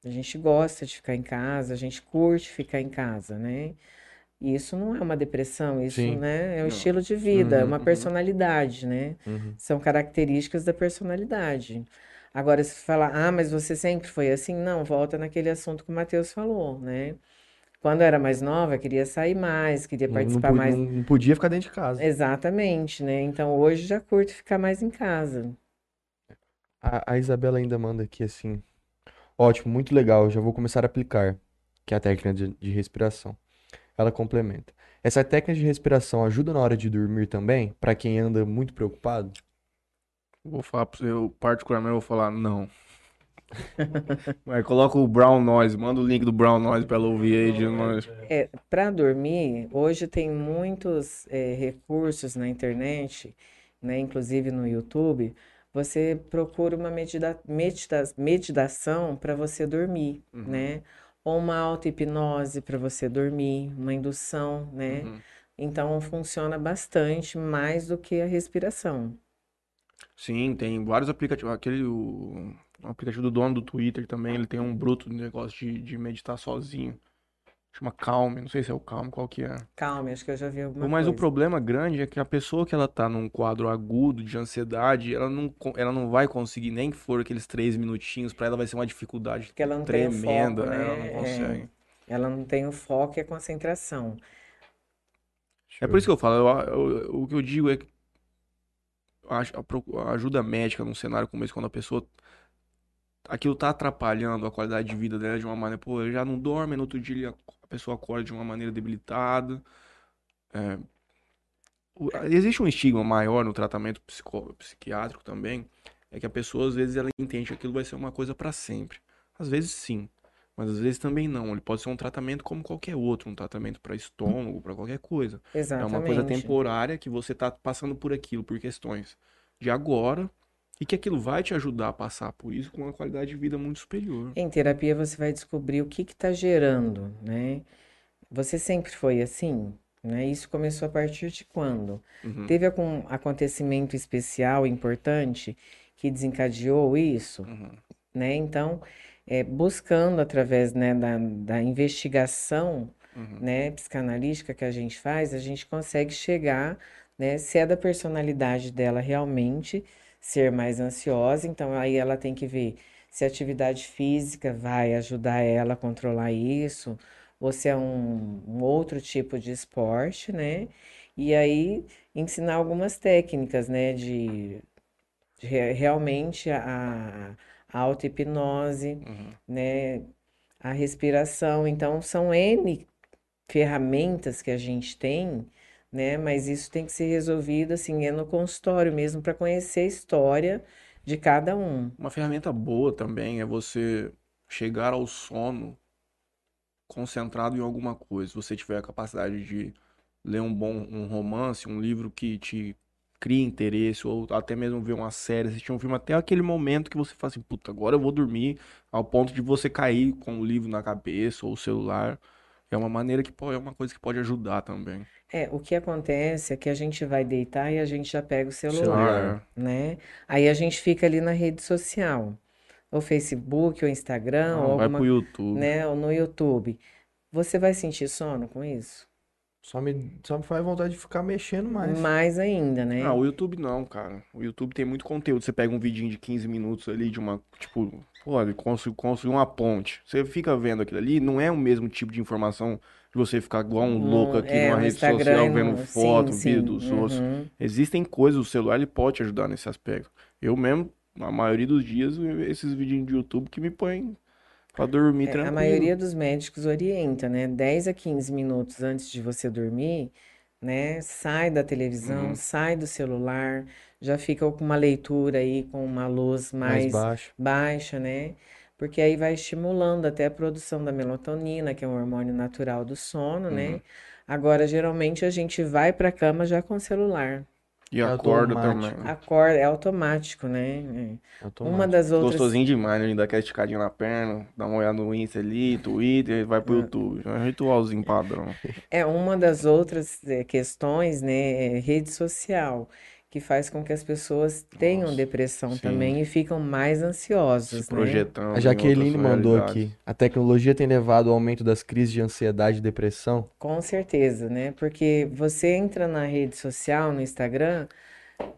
Speaker 3: A gente gosta de ficar em casa, a gente curte ficar em casa, né? E isso não é uma depressão, isso,
Speaker 2: Sim.
Speaker 3: né, é um
Speaker 1: Não.
Speaker 3: estilo de vida, é
Speaker 2: Uhum,
Speaker 3: uma
Speaker 1: uhum.
Speaker 3: personalidade, né?
Speaker 2: Uhum.
Speaker 3: São características da personalidade. Agora, se falar, ah, mas você sempre foi assim, não, volta naquele assunto que o Matheus falou, né? Quando eu era mais nova, queria sair mais, queria
Speaker 2: Não,
Speaker 3: participar mais.
Speaker 2: não- não podia ficar dentro de casa.
Speaker 3: Exatamente, né? Então hoje já curto ficar mais em casa.
Speaker 2: A, a Isabela ainda manda aqui assim. Ótimo, muito legal, já vou começar a aplicar, que é a técnica de, de respiração. Ela complementa. Essa técnica de respiração ajuda na hora de dormir também, para quem anda muito preocupado?
Speaker 1: Vou falar pra você, eu particularmente vou falar não. Mas coloca o Brown Noise, manda o link do Brown Noise pra ela ouvir aí de nós.
Speaker 3: É, para dormir, hoje tem muitos é, recursos na internet, né? Inclusive no YouTube. Você procura uma medita medita meditação para você dormir,
Speaker 1: Uhum.
Speaker 3: né? Ou uma auto-hipnose para você dormir, uma indução, né?
Speaker 1: Uhum.
Speaker 3: Então funciona bastante mais do que a respiração.
Speaker 1: Sim, tem vários aplicativos. Aquele, o, o aplicativo do dono do Twitter também, ele tem um bruto negócio de, de meditar sozinho. Chama Calm, não sei se é o Calm, qual que é.
Speaker 3: Calma, acho que eu já vi alguma
Speaker 1: Mas o
Speaker 3: coisa.
Speaker 1: problema grande é que a pessoa que ela tá num quadro agudo de ansiedade, ela não, ela não vai conseguir, nem que for aqueles três minutinhos, pra ela vai ser uma dificuldade
Speaker 3: Porque ela não tem o
Speaker 1: tremenda,
Speaker 3: foco,
Speaker 1: ela não
Speaker 3: né? É,
Speaker 1: consegue.
Speaker 3: ela não tem o foco e a concentração.
Speaker 1: É por isso que eu falo, eu- eu- o que eu digo é que a, a a ajuda médica num cenário como esse, quando a pessoa. Aquilo tá atrapalhando a qualidade de vida dela de uma maneira. Pô, ele já não dorme, no outro dia ele a pessoa acorda de uma maneira debilitada. É, existe um estigma maior no tratamento psico- psiquiátrico também. É que a pessoa, às vezes, ela entende que aquilo vai ser uma coisa pra sempre. Às vezes, sim. Mas às vezes também não. Ele pode ser um tratamento como qualquer outro, um tratamento pra estômago, pra qualquer coisa. É uma coisa
Speaker 3: Exatamente.
Speaker 1: temporária que você tá passando por aquilo, por questões de agora, e que aquilo vai te ajudar a passar por isso com uma qualidade de vida muito superior.
Speaker 3: Em terapia você vai descobrir o que está gerando, né? Você sempre foi assim, né? Isso começou a partir de quando?
Speaker 1: Uhum,
Speaker 3: Teve algum acontecimento especial, importante, que desencadeou isso,
Speaker 1: uhum.
Speaker 3: né? Então, é, buscando através, né, da, da investigação,
Speaker 1: Uhum.
Speaker 3: né, psicanalítica que a gente faz, a gente consegue chegar, né, se é da personalidade dela realmente ser mais ansiosa, então aí ela tem que ver se a atividade física vai ajudar ela a controlar isso, ou se é um, um outro tipo de esporte, né? E aí ensinar algumas técnicas, né, de, de re- realmente a, a auto-hipnose,
Speaker 1: Uhum.
Speaker 3: né, a respiração. Então, são N ferramentas que a gente tem, né? Mas isso tem que ser resolvido assim, é no consultório mesmo, para conhecer a história de cada um.
Speaker 1: Uma ferramenta boa também é você chegar ao sono concentrado em alguma coisa. Se você tiver a capacidade de ler um bom um romance, um livro que te cria interesse, ou até mesmo ver uma série, assistir um filme, até aquele momento que você fala assim, puta, agora eu vou dormir, ao ponto de você cair com o livro na cabeça ou o celular. É uma maneira que pode, é uma coisa que pode ajudar também.
Speaker 3: É, o que acontece é que a gente vai deitar e a gente já pega o celular,
Speaker 1: Celular.
Speaker 3: né? Aí a gente fica ali na rede social, ou Facebook, ou Instagram, ou
Speaker 1: Não, vai
Speaker 3: alguma,
Speaker 1: pro YouTube.
Speaker 3: né, ou no YouTube. Você vai sentir sono com isso?
Speaker 2: Só me, só me faz vontade de ficar mexendo mais.
Speaker 3: Mais ainda, né?
Speaker 1: Ah, o YouTube não, cara. O YouTube tem muito conteúdo. Você pega um vidinho de 15 minutos ali de uma, tipo, pô, ele construiu, construiu uma ponte. Você fica vendo aquilo ali, não é o mesmo tipo de informação de você ficar igual um louco
Speaker 3: No-
Speaker 1: aqui
Speaker 3: é,
Speaker 1: numa rede
Speaker 3: Instagram
Speaker 1: social vendo foto,
Speaker 3: sim,
Speaker 1: vídeo dos outros.
Speaker 3: uhum.
Speaker 1: Existem coisas, o celular ele pode te ajudar nesse aspecto. Eu mesmo, na maioria dos dias, esses vidinhos de YouTube que me põem pra dormir
Speaker 3: É, a
Speaker 1: tranquilo.
Speaker 3: maioria dos médicos orienta, né? 10 a 15 minutos antes de você dormir, né? Sai da televisão,
Speaker 1: Uhum.
Speaker 3: sai do celular, já fica com uma leitura aí com uma luz
Speaker 2: Mais
Speaker 3: mais baixa, né? Porque aí vai estimulando até a produção da melatonina, que é um hormônio natural do sono,
Speaker 1: Uhum.
Speaker 3: né? Agora, geralmente a gente vai para a cama já com o celular.
Speaker 1: E
Speaker 2: É automático.
Speaker 1: também.
Speaker 3: Acorda, é automático, né? É. Uma
Speaker 2: Automático.
Speaker 3: das outras
Speaker 1: Gostosinho demais, né? Ele dá aquela esticadinha na perna, dá uma olhada no Insta ali, Twitter, e vai pro YouTube. É um ritualzinho padrão.
Speaker 3: É uma das outras eh, questões, né, é rede social, que faz com que as pessoas tenham
Speaker 1: Nossa,
Speaker 3: depressão
Speaker 1: sim.
Speaker 3: também e ficam mais
Speaker 1: Se
Speaker 3: ansiosas, né?
Speaker 1: projetando
Speaker 2: A
Speaker 1: em
Speaker 2: Jaqueline mandou aqui. A tecnologia tem levado ao aumento das crises de ansiedade e depressão?
Speaker 3: Com certeza, né? Porque você entra na rede social, no Instagram,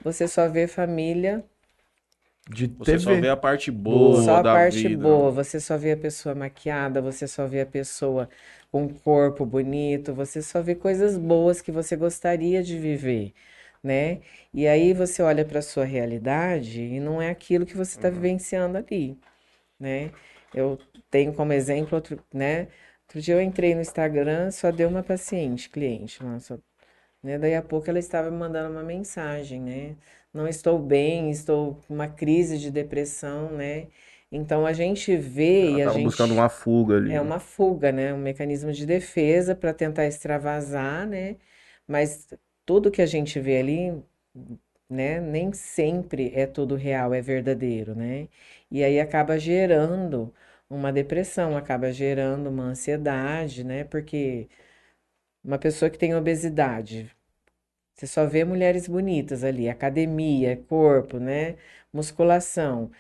Speaker 3: você só vê família
Speaker 2: De
Speaker 1: Você
Speaker 2: TV.
Speaker 1: só vê a parte boa
Speaker 3: Só a
Speaker 1: da
Speaker 3: parte
Speaker 1: vida.
Speaker 3: boa, você só vê a pessoa maquiada, você só vê a pessoa com um corpo bonito, você só vê coisas boas que você gostaria de viver, né? E aí você olha para a sua realidade e não é aquilo que você está vivenciando ali, né? Eu tenho como exemplo, outro, né? Outro dia eu entrei no Instagram, só deu uma paciente, cliente, lá, só, né? Daí a pouco ela estava me mandando uma mensagem, né? Não estou bem, estou com uma crise de depressão, né? Então a gente vê
Speaker 1: Ela
Speaker 3: e a gente
Speaker 1: buscando uma fuga ali.
Speaker 3: é uma fuga, né? Um mecanismo de defesa para tentar extravasar, né? Mas tudo que a gente vê ali, né? Nem sempre é tudo real, é verdadeiro, né? E aí acaba gerando uma depressão, acaba gerando uma ansiedade, né? Porque uma pessoa que tem obesidade, você só vê mulheres bonitas ali, academia, corpo, né? Musculação.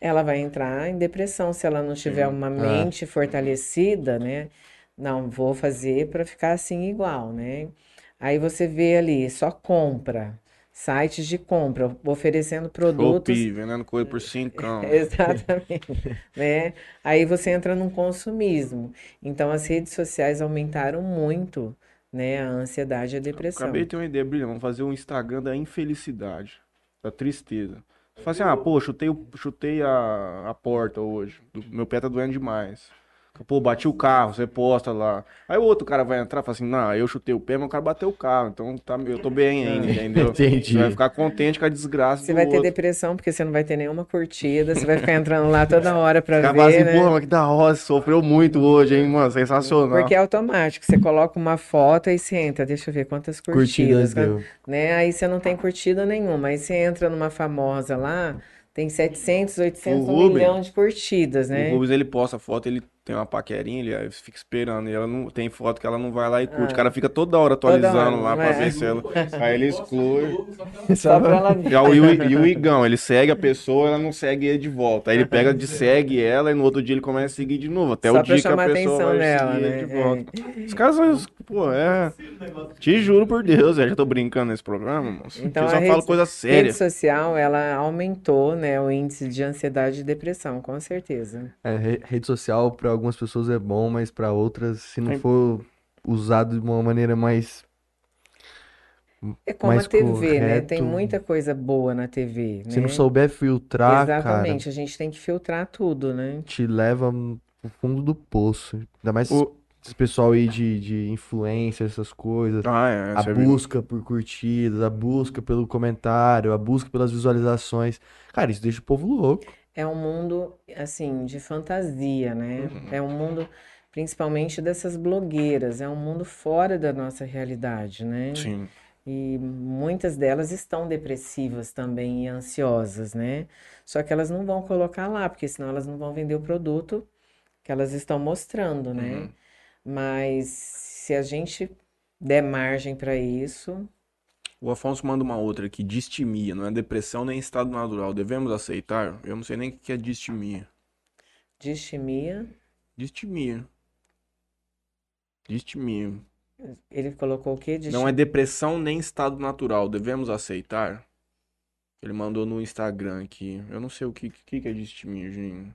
Speaker 3: Ela vai entrar em depressão se ela não tiver uma
Speaker 2: É.
Speaker 3: mente fortalecida, né? Não, vou fazer para ficar assim igual, né? Aí você vê ali, só compra, sites de compra, oferecendo produtos.
Speaker 1: Shopee, vendendo coisa por cincão.
Speaker 3: Exatamente, né? Aí você entra num consumismo. Então as redes sociais aumentaram muito, né, a ansiedade e a depressão.
Speaker 1: Acabei de ter uma ideia brilhante. Vamos fazer um Instagram da infelicidade, da tristeza. Você fala assim, ah, pô, chutei, chutei a, a porta hoje. Meu pé tá doendo demais. Pô, bati o carro, você posta lá. Aí o outro cara vai entrar e fala assim, não, eu chutei o pé, mas o cara bateu o carro. Então tá, eu tô bem ainda, entendeu?
Speaker 2: Entendi.
Speaker 1: Você vai ficar contente com a desgraça
Speaker 3: Você
Speaker 1: do
Speaker 3: vai ter
Speaker 1: outro.
Speaker 3: depressão porque você não vai ter nenhuma curtida, você vai ficar entrando lá toda hora para
Speaker 1: Acabar
Speaker 3: ver,
Speaker 1: assim,
Speaker 3: né?
Speaker 1: porra, mas que da hora, você sofreu muito hoje, hein, mano? Sensacional.
Speaker 3: Porque é automático, você coloca uma foto e você entra, deixa eu ver quantas
Speaker 2: Curtidas
Speaker 3: curtidas,
Speaker 2: deu.
Speaker 3: né? Aí você não tem curtida nenhuma, aí você entra numa famosa lá, tem 700, 800,
Speaker 1: O
Speaker 3: um milhão de curtidas,
Speaker 1: O
Speaker 3: né?
Speaker 1: Rubens, ele posta foto, ele tem uma paquerinha, ele aí fica esperando. E ela não tem foto que ela não vai lá e curte.
Speaker 3: Ah.
Speaker 1: O cara fica toda hora atualizando
Speaker 3: hora,
Speaker 1: lá pra
Speaker 3: é?
Speaker 1: ver se ela. Aí ele exclui.
Speaker 3: Só pra ela ver.
Speaker 1: Já o, Iu- e o Igão, ele segue a pessoa, ela não segue ele de volta. Aí ele pega de segue ela e no outro dia ele começa a seguir de novo. Até
Speaker 3: Só
Speaker 1: o
Speaker 3: pra
Speaker 1: dia que a pessoa vai
Speaker 3: dela,
Speaker 1: seguir
Speaker 3: né?
Speaker 1: ele de volta. Os caras são, pô, é. Te juro por Deus, eu já tô brincando nesse programa, moço.
Speaker 3: Então,
Speaker 1: eu só
Speaker 3: a
Speaker 1: falo
Speaker 3: rede-
Speaker 1: coisa
Speaker 3: Rede
Speaker 1: séria.
Speaker 3: social, ela aumentou, né, o índice de ansiedade e depressão, com certeza.
Speaker 2: É, re- rede social para algumas pessoas é bom, mas para outras, se não
Speaker 1: Tem-
Speaker 2: for usado de uma maneira mais
Speaker 3: É como
Speaker 2: mais
Speaker 3: a TV, né? Tem
Speaker 2: correto.
Speaker 3: muita coisa boa na TV,
Speaker 2: Se não
Speaker 3: né?
Speaker 2: souber filtrar, cara,
Speaker 3: Exatamente, a gente tem que filtrar tudo, né?
Speaker 2: te leva pro fundo do poço. Ainda mais
Speaker 1: O-
Speaker 2: esse pessoal aí de, de influência, essas coisas.
Speaker 1: Ah, é.
Speaker 2: A
Speaker 1: você viu.
Speaker 2: busca por curtidas, a busca pelo comentário, a busca pelas visualizações. Cara, isso deixa o povo louco.
Speaker 3: É um mundo, assim, de fantasia, né?
Speaker 1: Uhum.
Speaker 3: É um mundo, principalmente dessas blogueiras, é um mundo fora da nossa realidade, né?
Speaker 1: Sim.
Speaker 3: E muitas delas estão depressivas também e ansiosas, né? Só que elas não vão colocar lá, porque senão elas não vão vender o produto que elas estão mostrando, né?
Speaker 1: Uhum.
Speaker 3: Mas se a gente der margem para isso,
Speaker 1: O Afonso manda uma outra aqui, distimia, não é depressão nem estado natural. Devemos aceitar? Eu não sei nem o que é distimia.
Speaker 3: distimia,
Speaker 1: Distimia. Distimia.
Speaker 3: ele colocou o quê?
Speaker 1: Não é depressão nem estado natural. Devemos aceitar? Ele mandou no Instagram aqui. Eu não sei o que, que, que é distimia, gente.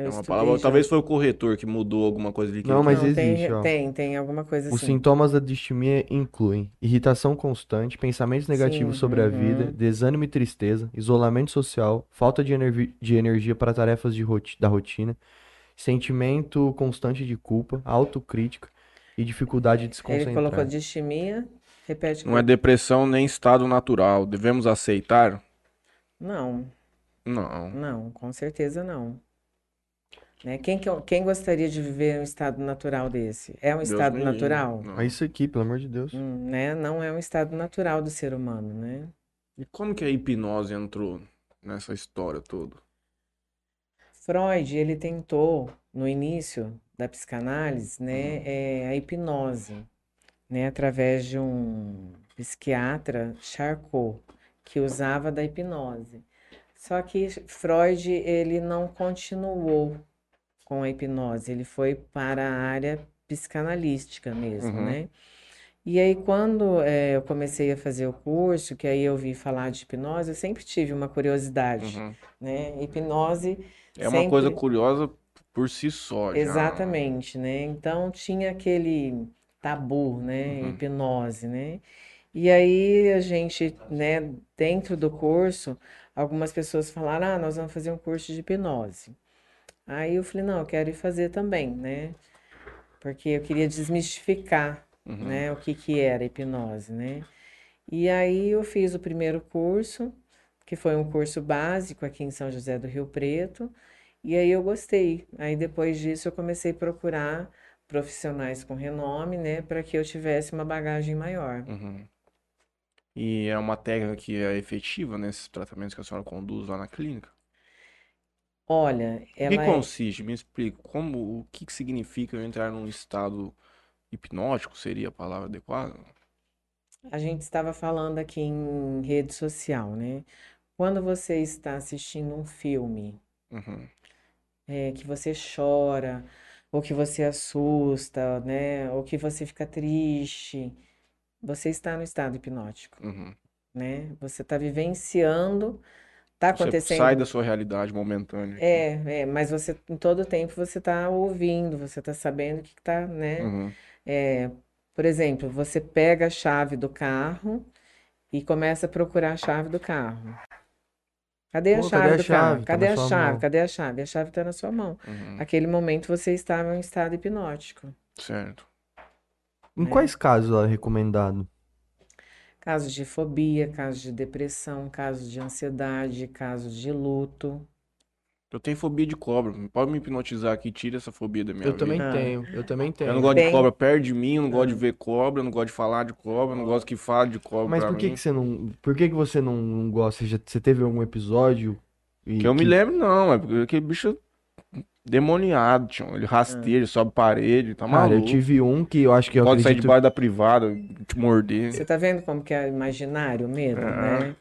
Speaker 3: Eu
Speaker 1: É uma palavra.
Speaker 3: já.
Speaker 1: Talvez foi o corretor que mudou alguma coisa ali. que
Speaker 2: Não, mas
Speaker 3: Não, tem,
Speaker 2: existe, ó.
Speaker 3: tem, tem alguma coisa
Speaker 2: Os
Speaker 3: assim.
Speaker 2: sintomas da distimia incluem irritação constante, pensamentos negativos
Speaker 3: Sim,
Speaker 2: sobre a
Speaker 3: uhum.
Speaker 2: vida, desânimo e tristeza, isolamento social, falta de, enervi- de energia para tarefas de roti- da rotina, sentimento constante de culpa, autocrítica e dificuldade de se
Speaker 3: Ele colocou
Speaker 2: concentrar.
Speaker 3: distimia, repete.
Speaker 1: Não é depressão nem estado natural. Devemos aceitar?
Speaker 3: Não,
Speaker 1: Não.
Speaker 3: não, com certeza não. Né? Quem, que- quem gostaria de viver um estado natural desse? É um
Speaker 1: Deus
Speaker 3: estado natural?
Speaker 2: É isso aqui, pelo amor de Deus.
Speaker 3: Hum, né? Não é um estado natural do ser humano, né?
Speaker 1: E como que a hipnose entrou nessa história toda?
Speaker 3: Freud, ele tentou, no início da psicanálise, né,
Speaker 1: Uhum.
Speaker 3: é, a hipnose, né, através de um psiquiatra, Charcot, que usava da hipnose. Só que Freud, ele não continuou com a hipnose, ele foi para a área psicanalística mesmo,
Speaker 1: Uhum.
Speaker 3: né? E aí, quando eh, eu comecei a fazer o curso, que aí eu vi falar de hipnose, eu sempre tive uma curiosidade,
Speaker 1: Uhum.
Speaker 3: né? Hipnose
Speaker 1: É uma coisa
Speaker 3: sempre.
Speaker 1: curiosa por si só, já.
Speaker 3: Exatamente, né? Então tinha aquele tabu, né?
Speaker 1: Uhum.
Speaker 3: Hipnose, né? E aí a gente, né, dentro do curso, algumas pessoas falaram: ah, nós vamos fazer um curso de hipnose. Aí eu falei: não, eu quero ir fazer também, né? Porque eu queria desmistificar,
Speaker 1: Uhum.
Speaker 3: né, o que que era hipnose, né? E aí eu fiz o primeiro curso, que foi um curso básico aqui em São José do Rio Preto, e aí eu gostei. Aí depois disso eu comecei a procurar profissionais com renome, né, para que eu tivesse uma bagagem maior.
Speaker 1: Uhum. E é uma técnica que é efetiva nesses tratamentos que a senhora conduz lá na clínica?
Speaker 3: Olha,
Speaker 1: O que
Speaker 3: ela é,
Speaker 1: consiste? Me explica. Como, o que que significa eu entrar num estado hipnótico? Seria a palavra adequada?
Speaker 3: a gente estava falando aqui em rede social, né? Quando você está assistindo um filme,
Speaker 1: Uhum.
Speaker 3: é, que você chora, ou que você assusta, né? Ou que você fica triste, você está no estado hipnótico,
Speaker 1: Uhum.
Speaker 3: né? Você está vivenciando, está
Speaker 1: Você sai
Speaker 3: acontecendo.
Speaker 1: da sua realidade momentânea.
Speaker 3: É, é, mas você em todo tempo você está ouvindo, você está sabendo o que está, né?
Speaker 1: Uhum.
Speaker 3: É, por exemplo, você pega a chave do carro e começa a procurar a chave do carro. Cadê a
Speaker 2: Pô,
Speaker 3: chave
Speaker 2: cadê a
Speaker 3: do carro?
Speaker 2: chave? Tá
Speaker 3: Cadê
Speaker 2: na
Speaker 3: a
Speaker 2: sua
Speaker 3: chave?
Speaker 2: mão.
Speaker 3: Cadê a chave? A chave está na sua mão.
Speaker 1: Uhum.
Speaker 3: Aquele momento você estava em estado hipnótico.
Speaker 1: Certo.
Speaker 2: Em
Speaker 3: né?
Speaker 2: quais casos é recomendado?
Speaker 3: Casos de fobia, casos de depressão, casos de ansiedade, casos de luto.
Speaker 1: Eu tenho fobia de cobra. Pode me hipnotizar aqui, tira essa fobia da minha
Speaker 2: Eu também
Speaker 1: vida.
Speaker 3: Ah.
Speaker 2: tenho, eu também
Speaker 1: Eu
Speaker 2: tenho.
Speaker 1: não gosto de
Speaker 3: Tem.
Speaker 1: cobra perto de mim, eu não gosto de
Speaker 3: Ah.
Speaker 1: ver cobra, eu não gosto de falar de cobra, eu não gosto que fale de cobra
Speaker 2: Mas por que
Speaker 1: mim.
Speaker 2: que você não, por que que você não, não gosta? Você, já- você teve algum episódio e
Speaker 1: Que eu me lembro, não, é porque aquele bicho demoniado, tio. Ele rasteja, sobe parede, tá
Speaker 2: Cara, eu
Speaker 1: maluco.
Speaker 2: tive um que eu acho que eu
Speaker 1: Pode sair
Speaker 2: acredito
Speaker 1: debaixo da privada, te morder.
Speaker 3: Você tá vendo como que é imaginário o medo,
Speaker 1: É.
Speaker 3: né?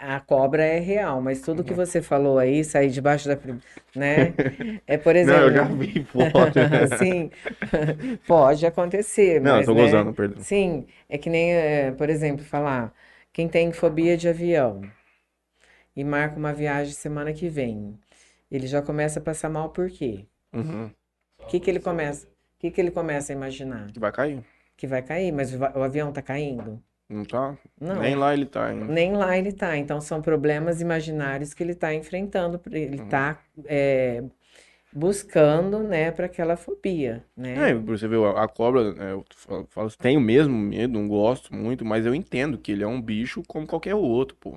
Speaker 3: A cobra é real, mas tudo que você falou aí, sair debaixo da, né? É, por
Speaker 1: Não, eu
Speaker 3: exemplo,
Speaker 1: já vi foto.
Speaker 3: Sim, pode acontecer,
Speaker 1: Não,
Speaker 3: mas,
Speaker 1: tô
Speaker 3: né?
Speaker 1: gozando, perdão.
Speaker 3: Sim, é que nem, eh, por exemplo, falar, quem tem fobia de avião e marca uma viagem semana que vem, ele já começa a passar mal por quê?
Speaker 1: Uhum.
Speaker 3: O que que ele começa, o que que ele começa a imaginar?
Speaker 1: Vai cair.
Speaker 3: Que vai cair, mas o, avião tá caindo?
Speaker 1: Não tá?
Speaker 3: Não.
Speaker 1: Nem lá ele tá ainda.
Speaker 3: Nem lá ele tá. Então, são problemas imaginários que ele está enfrentando, ele está buscando, né, para aquela fobia, né?
Speaker 1: É, você vê, a cobra, é, eu falo, tenho mesmo medo, não gosto muito, mas eu entendo que ele é um bicho como qualquer outro, pô.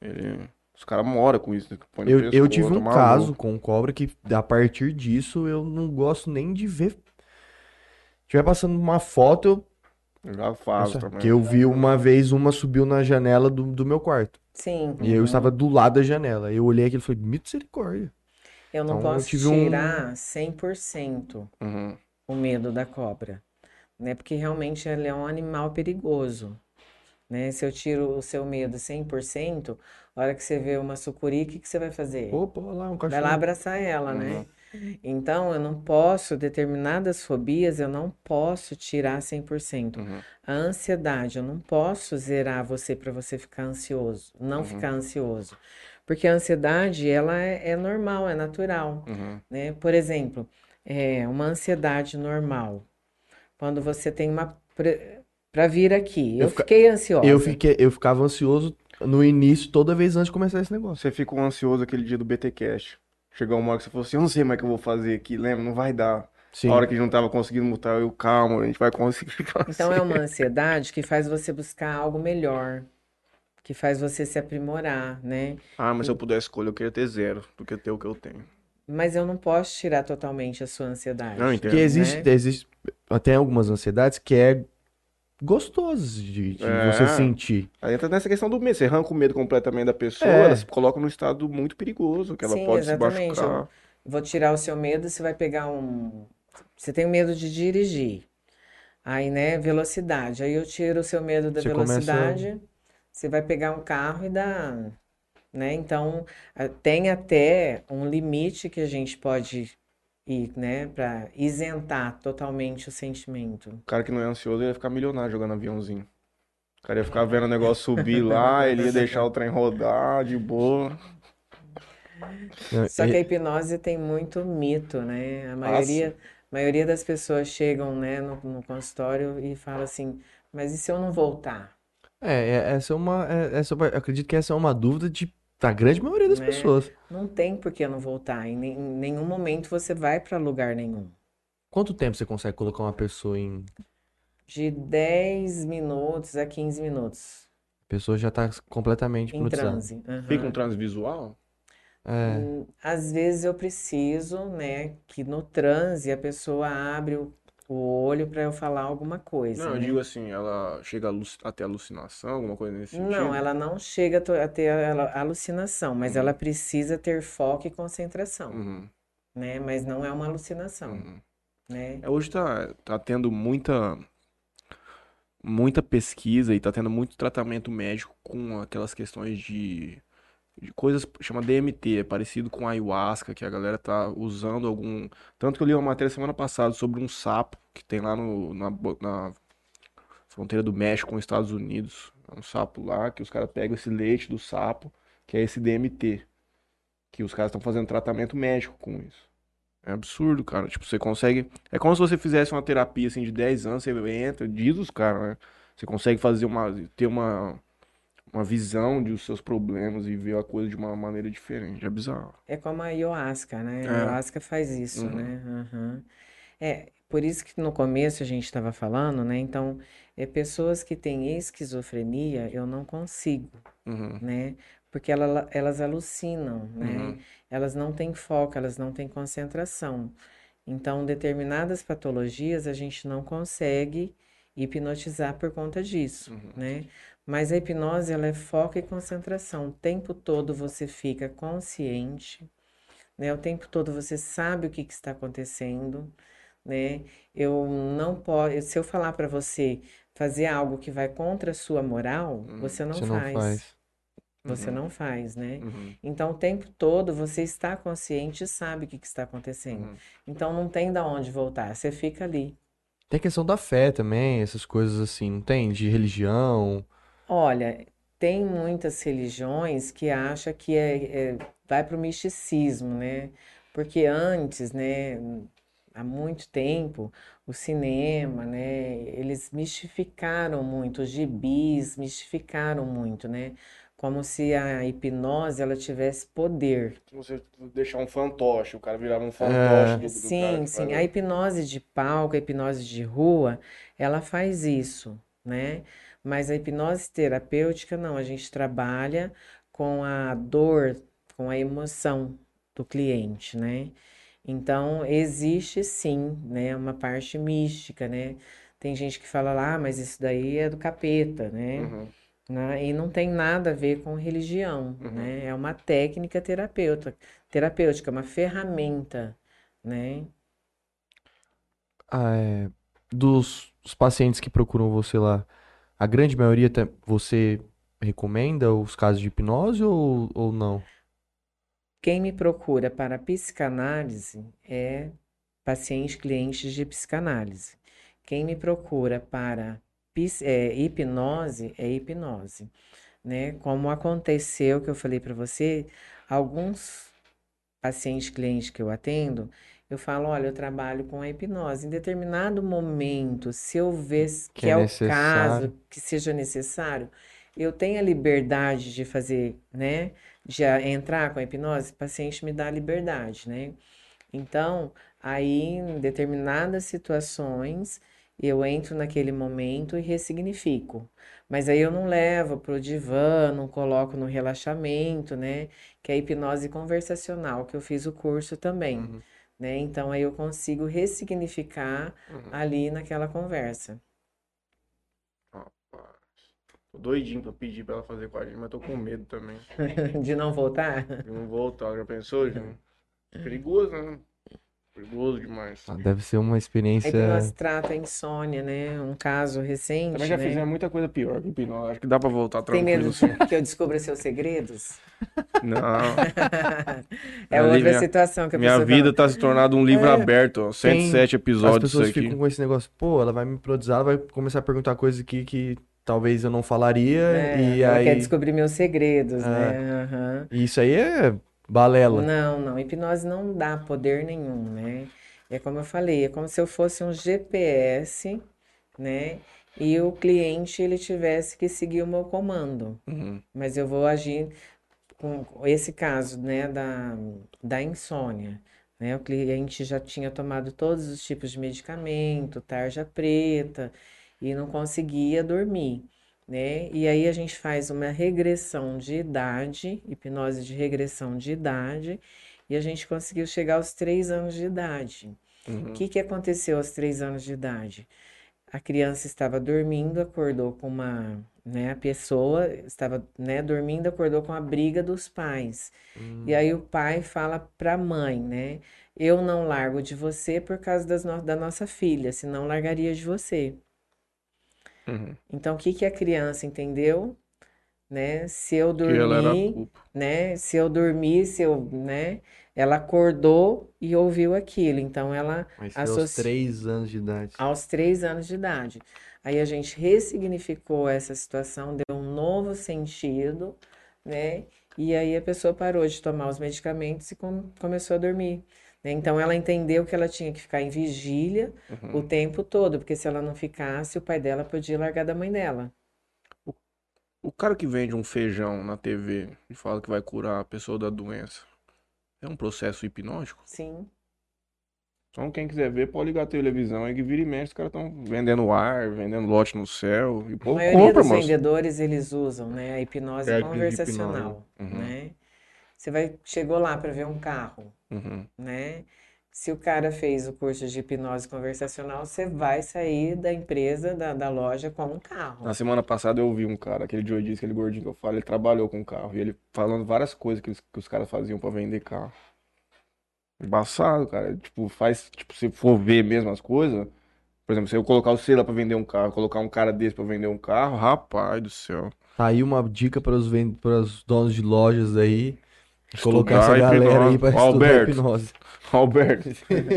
Speaker 1: Ele, os caras moram com isso, põe no
Speaker 2: Eu, eu
Speaker 1: pescoço,
Speaker 2: tive um caso com cobra que a partir disso eu não gosto nem de ver. Tiver passando uma foto, eu,
Speaker 1: Eu já faço
Speaker 2: Nossa,
Speaker 1: também.
Speaker 2: que eu vi uma vez uma subiu na janela do, do meu quarto.
Speaker 3: Sim,
Speaker 2: E eu estava do lado da janela. Eu olhei aquilo e falei, misericórdia.
Speaker 3: eu não
Speaker 2: Então, eu
Speaker 3: posso
Speaker 2: um-
Speaker 3: tirar 100%
Speaker 1: Uhum.
Speaker 3: o medo da cobra, né? Porque realmente ela é um animal perigoso, né? Se eu tiro o seu medo 100%, a hora que você vê uma sucuri, o que que você vai fazer?
Speaker 2: Opa, lá, um
Speaker 3: Vai lá
Speaker 2: cachorro.
Speaker 3: abraçar ela, né?
Speaker 1: Uhum.
Speaker 3: Então, eu não posso, determinadas fobias, eu não posso tirar 100%.
Speaker 1: Uhum.
Speaker 3: A ansiedade, eu não posso zerar você para você ficar ansioso, não
Speaker 1: Uhum.
Speaker 3: ficar ansioso. Porque a ansiedade, ela é, é normal, é natural,
Speaker 1: Uhum.
Speaker 3: né? Por exemplo, é uma ansiedade normal. Quando você tem uma para vir aqui, eu
Speaker 2: Eu fica-
Speaker 3: fiquei ansiosa.
Speaker 2: Eu, fiquei, eu ficava ansioso no início, toda vez antes de começar esse negócio.
Speaker 1: Você ficou ansioso aquele dia do BT Cash. Chegou uma hora que você falou assim, eu não sei mais o que eu vou fazer aqui, lembra? Não vai dar.
Speaker 2: Sim.
Speaker 1: A hora que a gente não tava conseguindo mutar, eu, calma, a gente vai conseguir.
Speaker 3: Então é uma ansiedade que faz você buscar algo melhor, que faz você se aprimorar, né?
Speaker 1: Ah, mas se eu pudesse escolher, eu queria ter zero do que ter o que eu tenho.
Speaker 3: Mas eu não posso tirar totalmente a sua ansiedade.
Speaker 1: Não, entendo.
Speaker 2: Porque existe,
Speaker 3: né?
Speaker 2: existe tem algumas ansiedades que é gostoso de, de
Speaker 1: É.
Speaker 2: você sentir.
Speaker 1: Aí entra nessa questão do medo. Você arranca o medo completamente da pessoa,
Speaker 2: É.
Speaker 1: ela se coloca num estado muito perigoso, que ela
Speaker 3: Sim,
Speaker 1: pode se
Speaker 3: exatamente.
Speaker 1: machucar.
Speaker 3: Vou tirar o seu medo, você vai pegar um. Você tem medo de dirigir. Aí, né, velocidade. Aí eu tiro o seu medo da
Speaker 2: Você começa-
Speaker 3: velocidade, você vai pegar um carro e dá. Né? Então, tem até um limite que a gente pode e, né, para isentar totalmente o sentimento.
Speaker 1: O cara que não é ansioso ia ficar milionário jogando aviãozinho. O cara ia ficar vendo o negócio subir lá, ele ia deixar o trem rodar de boa.
Speaker 3: Só que a hipnose tem muito mito, né? A maioria, maioria das pessoas chegam, né, no, no consultório e fala assim, mas e se eu não voltar?
Speaker 2: É, é- essa é uma. é- essa, eu acredito que essa é uma dúvida de, da grande maioria das
Speaker 3: Né?
Speaker 2: pessoas.
Speaker 3: Não tem por que não voltar. Em, nenhum momento você vai para lugar nenhum.
Speaker 2: Quanto tempo você consegue colocar uma pessoa em.
Speaker 3: De 10 minutos a 15 minutos
Speaker 2: A pessoa já tá completamente
Speaker 3: em transe. Aham.
Speaker 1: Fica um transvisual?
Speaker 2: É.
Speaker 3: Hum, Às vezes eu preciso, né, que no transe a pessoa abre o, o olho para eu falar alguma coisa,
Speaker 1: Não, eu
Speaker 3: né?
Speaker 1: digo assim, ela chega a aluci- a ter alucinação, alguma coisa nesse sentido?
Speaker 3: Não, ela não chega a ter alucinação, mas
Speaker 1: Uhum.
Speaker 3: ela precisa ter foco e concentração,
Speaker 1: Uhum,
Speaker 3: né? Mas não é uma alucinação,
Speaker 1: uhum.
Speaker 3: né?
Speaker 1: É, Hoje tá, tá tendo muita, muita pesquisa e tá tendo muito tratamento médico com aquelas questões de, de coisas, chama DMT, é parecido com ayahuasca, que a galera tá usando algum... Tanto que eu li uma matéria semana passada sobre um sapo que tem lá no, na, na fronteira do México com os Estados Unidos. É um sapo lá que os caras pegam esse leite do sapo, que é esse DMT, que os caras estão fazendo tratamento médico com isso. É absurdo, cara. Tipo, você consegue. É como se você fizesse uma terapia assim de 10 anos, você entra, diz os caras, né? Você consegue fazer uma. ter uma. Uma visão dos seus problemas e ver a coisa de uma maneira diferente. É bizarro.
Speaker 3: É como a ayahuasca, né?
Speaker 1: É.
Speaker 3: A ayahuasca faz isso,
Speaker 1: Uhum.
Speaker 3: né? Aham. É, por isso que no começo a gente estava falando, né? Então, é pessoas que têm esquizofrenia, eu não consigo,
Speaker 1: Uhum.
Speaker 3: né? Porque ela- elas alucinam, né?
Speaker 1: Uhum.
Speaker 3: Elas não têm foco, elas não têm concentração. Então, determinadas patologias a gente não consegue hipnotizar por conta disso,
Speaker 1: Uhum.
Speaker 3: né? Mas a hipnose, ela é foco e concentração. O tempo todo você fica consciente, né? O tempo todo você sabe o que que está acontecendo, né? Eu não posso, se eu falar para você fazer algo que vai contra a sua moral,
Speaker 1: Uhum.
Speaker 3: você não
Speaker 2: Você não
Speaker 3: faz.
Speaker 2: faz.
Speaker 3: Você
Speaker 1: Uhum.
Speaker 3: não faz, né?
Speaker 1: Uhum.
Speaker 3: Então, o tempo todo você está consciente e sabe o que que está acontecendo.
Speaker 1: Uhum.
Speaker 3: Então, não tem da onde voltar, você fica ali.
Speaker 2: Tem questão da fé também, essas coisas assim, não tem? De religião.
Speaker 3: Olha, tem muitas religiões que acham que é, é- vai para o misticismo, né? Porque antes, né, há muito tempo, o cinema, né, eles mistificaram muito, os gibis mistificaram muito, né? Como se a hipnose ela tivesse poder.
Speaker 1: Se você deixar um fantoche, o cara virava um fantoche do, do cara
Speaker 3: Sim,
Speaker 1: que
Speaker 3: sim. A hipnose de palco, a hipnose de rua, ela faz isso, né? Mas a hipnose terapêutica, não. A gente trabalha com a dor, com a emoção do cliente, né? Então, existe sim, né? Uma parte mística, né? Tem gente que fala lá, "Ah, mas isso daí é do capeta, né?
Speaker 1: Uhum.
Speaker 3: né? E não tem nada a ver com religião,
Speaker 1: Uhum.
Speaker 3: né? É uma técnica terapeuta, terapêutica, uma ferramenta, né?
Speaker 2: Ah, é, dos, dos pacientes que procuram você lá, a grande maioria você recomenda os casos de hipnose ou, ou não?
Speaker 3: Quem me procura para psicanálise é paciente cliente de psicanálise. Quem me procura para é, hipnose é hipnose, né? Como aconteceu que eu falei para você, alguns pacientes clientes que eu atendo, eu falo, olha, eu trabalho com a hipnose. Em determinado momento, se eu ver
Speaker 2: Que
Speaker 3: que
Speaker 2: é
Speaker 3: é o caso, que seja necessário, eu tenho a liberdade de fazer, né? De entrar com a hipnose, o paciente me dá a liberdade, né? Então, aí, em determinadas situações, eu entro naquele momento e ressignifico. Mas aí eu não levo pro divã, não coloco no relaxamento, né? Que é a hipnose conversacional, que eu fiz o curso também,
Speaker 1: Uhum.
Speaker 3: Né? Então aí eu consigo ressignificar
Speaker 1: Uhum.
Speaker 3: ali naquela conversa.
Speaker 1: Rapaz. Tô doidinho pra pedir pra ela fazer com a gente, mas tô com medo também.
Speaker 3: De não voltar?
Speaker 1: De não voltar, já pensou, gente? Perigoso, né? Perigoso demais.
Speaker 2: Ah, Deve ser uma
Speaker 3: A
Speaker 2: experiência.
Speaker 3: hipnose trata a insônia, né? Um caso recente,
Speaker 1: Também já
Speaker 3: né?
Speaker 1: fizemos muita coisa pior que hipnose. Acho que dá pra voltar
Speaker 3: Tem
Speaker 1: tranquilo.
Speaker 3: medo
Speaker 1: assim.
Speaker 3: que eu descubra seus segredos?
Speaker 1: Não.
Speaker 3: É
Speaker 1: Ali
Speaker 3: outra
Speaker 1: minha-
Speaker 3: situação que a
Speaker 1: Minha vida tá se tornando um livro
Speaker 3: É.
Speaker 1: aberto, ó. 107
Speaker 2: As
Speaker 1: episódios
Speaker 2: pessoas
Speaker 1: isso aqui.
Speaker 2: ficam com esse negócio, pô, ela vai me produzir, ela vai começar a perguntar coisas aqui que talvez eu não falaria,
Speaker 3: É,
Speaker 2: e
Speaker 3: ela
Speaker 2: aí.
Speaker 3: quer descobrir meus segredos,
Speaker 2: É.
Speaker 3: né?
Speaker 2: E isso aí é balela.
Speaker 3: Não, não, hipnose não dá poder nenhum, né? É como eu falei, é como se eu fosse um GPS, né? E o cliente ele tivesse que seguir o meu comando.
Speaker 1: Uhum.
Speaker 3: Mas eu vou agir com esse caso, né, da, da insônia, né? O cliente já tinha tomado todos os tipos de medicamento, tarja preta, e não conseguia dormir, né? E aí a gente faz uma regressão de idade, hipnose de regressão de idade, e a gente conseguiu chegar aos três anos de idade.
Speaker 1: Uhum.
Speaker 3: O que que aconteceu aos três anos de idade? A criança estava dormindo, acordou com uma, né, a pessoa estava, né, dormindo, acordou com a briga dos pais. E aí o pai fala para a mãe, né, eu não largo de você por causa das no- da nossa filha, senão largaria de você.
Speaker 1: Uhum.
Speaker 3: Então o que que a criança entendeu? Né? Se eu dormir, né? Se eu dormir, se eu, né? Ela acordou e ouviu aquilo. Então ela
Speaker 2: Mas foi aos três anos de idade.
Speaker 3: aos três anos de idade. Aí a gente ressignificou essa situação, deu um novo sentido, né? E aí a pessoa parou de tomar os medicamentos e com- começou a dormir. Né? Então ela entendeu que ela tinha que ficar em vigília
Speaker 1: Uhum.
Speaker 3: o tempo todo, porque se ela não ficasse, o pai dela podia largar da mãe dela.
Speaker 1: O cara que vende um feijão na TV e fala que vai curar a pessoa da doença, é um processo hipnótico?
Speaker 3: Sim.
Speaker 1: Então quem quiser ver pode ligar a televisão aí que vira e mexe, os caras estão vendendo ar, vendendo lote no céu, e o
Speaker 3: A
Speaker 1: povo
Speaker 3: maioria
Speaker 1: compra,
Speaker 3: dos
Speaker 1: moço.
Speaker 3: vendedores, eles usam, né, a hipnose
Speaker 1: de
Speaker 3: conversacional,
Speaker 1: hipnose. Uhum.
Speaker 3: né? Você vai, chegou lá para ver um carro,
Speaker 1: Uhum.
Speaker 3: né? Se o cara fez o curso de hipnose conversacional, você vai sair da empresa, da, da loja com um carro.
Speaker 1: Na semana passada eu ouvi um cara, aquele Joe disse, aquele gordinho que eu falo, ele trabalhou com carro. E ele falando várias coisas que os, que os caras faziam pra vender carro. Embaçado, cara. Tipo, faz, tipo, se for ver mesmo as coisas. Por exemplo, se eu colocar o Sela pra vender um carro, colocar um cara desse pra vender um carro, rapaz do céu.
Speaker 2: Tá aí uma dica para os, vend... para os donos de lojas aí. Colocar essa galera aí pra estudar
Speaker 1: Alberto.
Speaker 2: hipnose.
Speaker 1: Alberto,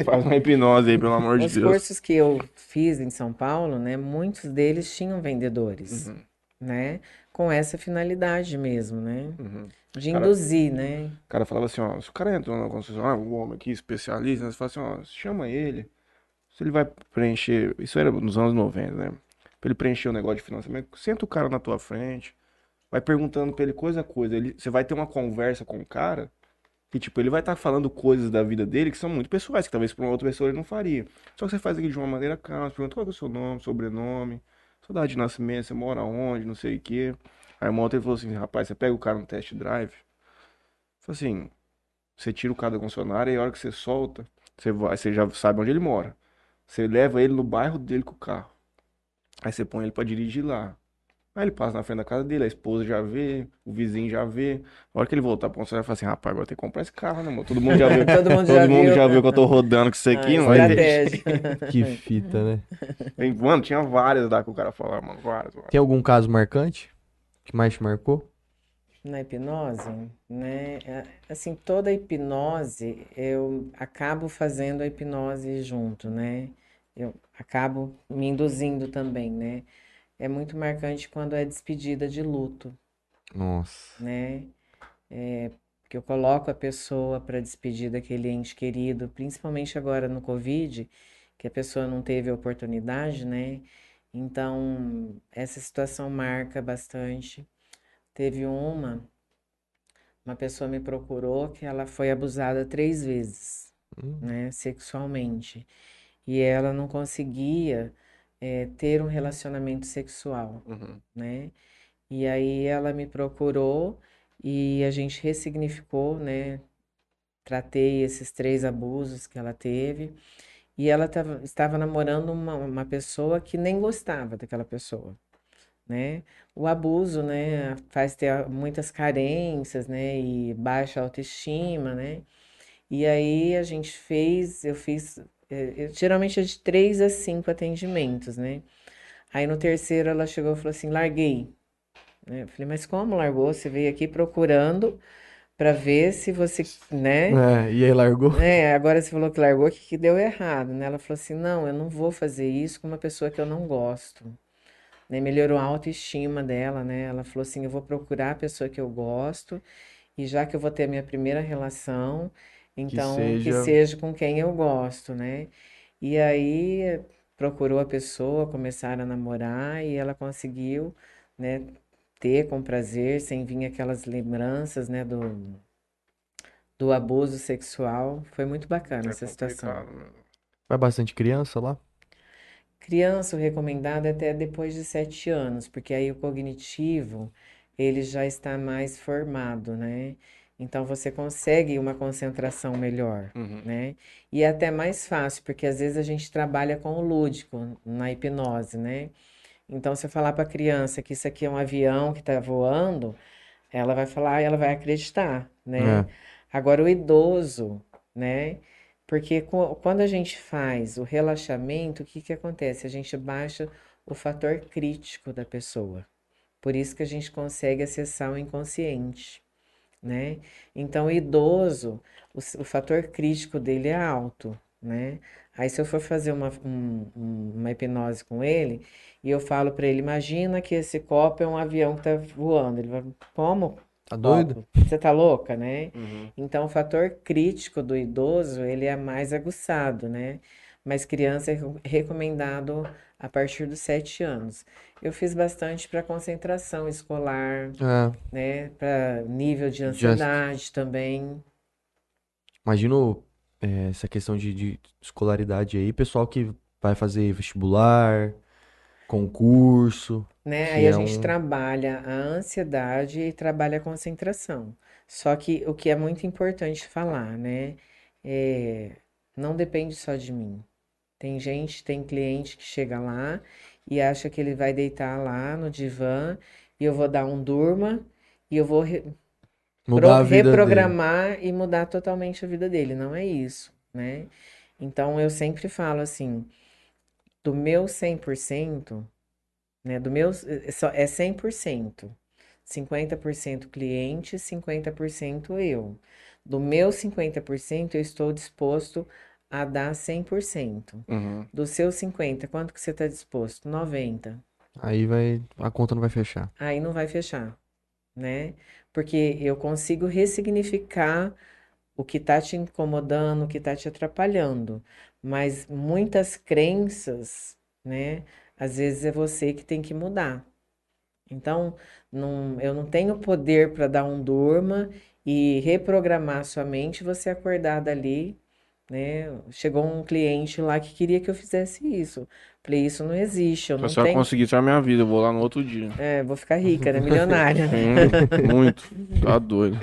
Speaker 1: faz uma hipnose aí, pelo amor de
Speaker 3: Os
Speaker 1: Deus.
Speaker 3: cursos que eu fiz em São Paulo, né, muitos deles tinham vendedores,
Speaker 1: Uhum,
Speaker 3: né, com essa finalidade mesmo, né,
Speaker 1: uhum.
Speaker 3: de
Speaker 1: Cara-
Speaker 3: induzir, né.
Speaker 1: O cara falava assim, ó, se o cara entrou na concessionária, um homem aqui, especialista, você fala assim, ó, chama ele. Se ele vai preencher, isso era nos anos 90, né? Pra ele preencher o negócio de financiamento, senta o cara na tua frente, vai perguntando pra ele coisa a coisa. Ele, você vai ter uma conversa com o cara, que tipo, ele vai estar falando coisas da vida dele que são muito pessoais, que talvez pra uma outra pessoa ele não faria. Só que você faz aquilo de uma maneira calma, você pergunta qual é o seu nome, sobrenome, sua data de nascimento, você mora onde, não sei o quê. Aí uma outra ele falou assim, rapaz, você pega o cara no test drive, Falei assim, você tira o cara da concessionária e a hora que você solta, você vai, você já sabe onde ele mora. Você leva ele no bairro dele com o carro. Aí você põe ele pra dirigir lá. Aí ele passa na frente da casa dele, a esposa já vê, o vizinho já vê. A hora que ele voltar pra concessionária, ele fala assim, rapaz, agora tem que comprar esse carro, né, mano? Todo mundo já viu.
Speaker 3: Todo mundo
Speaker 1: Todo
Speaker 3: já
Speaker 1: mundo
Speaker 3: viu.
Speaker 1: já viu que eu tô rodando com isso aqui,
Speaker 3: Ah,
Speaker 1: não é?
Speaker 3: estratégia.
Speaker 2: Que fita, né?
Speaker 1: Tem- Mano, tinha várias lá que o cara falava, mano, várias, várias.
Speaker 2: Tem algum caso marcante que mais te marcou?
Speaker 3: Na hipnose, né? é, Assim, toda hipnose, eu acabo fazendo a hipnose junto, né? Eu acabo me induzindo também, né? É muito marcante quando é despedida de luto,
Speaker 2: Nossa.
Speaker 3: né? É, que eu coloco a pessoa para despedir daquele ente querido, principalmente agora no Covid, que a pessoa não teve oportunidade, né? Então, essa situação marca bastante. Teve uma, uma pessoa me procurou que ela foi abusada três vezes,
Speaker 2: Hum.
Speaker 3: né, sexualmente. E ela não conseguia, eh, ter um relacionamento sexual,
Speaker 1: Uhum.
Speaker 3: né? E aí ela me procurou e a gente ressignificou, né? Tratei esses três abusos que ela teve. E ela tava, estava namorando uma, uma pessoa que nem gostava daquela pessoa, né? O abuso, né, faz ter muitas carências, né, e baixa autoestima, né? E aí a gente fez, eu fiz, eh, eu, geralmente é de três a cinco atendimentos, né? Aí no terceiro ela chegou e falou assim, larguei. Né? Eu falei, mas como largou? Você veio aqui procurando para ver se você, né?
Speaker 2: É, e aí largou?
Speaker 3: É, agora você falou que largou, que, que deu errado, né? Ela falou assim, não, eu não vou fazer isso com uma pessoa que eu não gosto. Né? Melhorou a autoestima dela, né? Ela falou assim, eu vou procurar a pessoa que eu gosto e já que eu vou ter a minha primeira relação, então que
Speaker 2: seja...
Speaker 3: seja com quem eu gosto, né? E aí procurou a pessoa, começaram a namorar e ela conseguiu, né, ter com prazer, sem vir aquelas lembranças, né, do, do abuso sexual. Foi muito bacana
Speaker 1: É
Speaker 3: essa situação.
Speaker 1: complicado, né?
Speaker 2: Vai bastante criança lá?
Speaker 3: Criança, o recomendado é até depois de sete anos, porque aí o cognitivo, ele já está mais formado, né? Então você consegue uma concentração melhor,
Speaker 1: Uhum.
Speaker 3: né? E é até mais fácil, porque às vezes a gente trabalha com o lúdico na hipnose, né? Então, se eu falar para a criança que isso aqui é um avião que está voando, ela vai falar e ela vai acreditar, né?
Speaker 2: É.
Speaker 3: Agora, o idoso, né? Porque quando a gente faz o relaxamento, o que que acontece? A gente baixa o fator crítico da pessoa. Por isso que a gente consegue acessar o inconsciente, né? Então, o idoso, o, o fator crítico dele é alto, né? Aí, se eu for fazer uma, um- um- uma hipnose com ele, e eu falo para ele, imagina que esse copo é um avião que tá voando. Ele vai, como?
Speaker 2: Tá doido?
Speaker 3: Copo? Você tá louca, né?
Speaker 1: Uhum.
Speaker 3: Então, o fator crítico do idoso, ele é mais aguçado, né? Mas criança é re- recomendado a partir dos sete anos. Eu fiz bastante para concentração escolar,
Speaker 2: É.
Speaker 3: né? Para nível de
Speaker 2: Just-
Speaker 3: ansiedade também.
Speaker 2: Imagino é, essa questão de, de escolaridade aí, pessoal que vai fazer vestibular, concurso,
Speaker 3: né? Aí a
Speaker 2: é
Speaker 3: gente
Speaker 2: um-
Speaker 3: trabalha a ansiedade e trabalha a concentração. Só que o que é muito importante falar, né? É, não depende só de mim. Tem gente, tem cliente que chega lá e acha que ele vai deitar lá no divã e eu vou dar um durma e eu vou re- pro-
Speaker 2: vida dele.
Speaker 3: reprogramar e mudar totalmente a vida dele. Não é isso, né? Então eu sempre falo assim, do meu 100%, né? Do meu é só- é 100%. 50% cliente, 50% eu. Do meu 50%, eu estou disposto a dar 100%.
Speaker 1: Uhum.
Speaker 3: Do seu 50, quanto que você está disposto? 90.
Speaker 2: Aí vai, a conta não vai fechar.
Speaker 3: Aí não vai fechar, né? Porque eu consigo ressignificar o que está te incomodando, o que está te atrapalhando. Mas muitas crenças, né? Às vezes é você que tem que mudar. Então, não, eu não tenho poder para dar um durma e reprogramar sua mente você acordar dali, né? Chegou um cliente lá que queria que eu fizesse isso. Falei, isso não existe, eu
Speaker 1: Se
Speaker 3: não tenho.
Speaker 1: conseguir, a minha vida. Eu vou lá no outro dia.
Speaker 3: É, vou ficar rica, né? Milionária, né?
Speaker 1: Muito. Tá doido.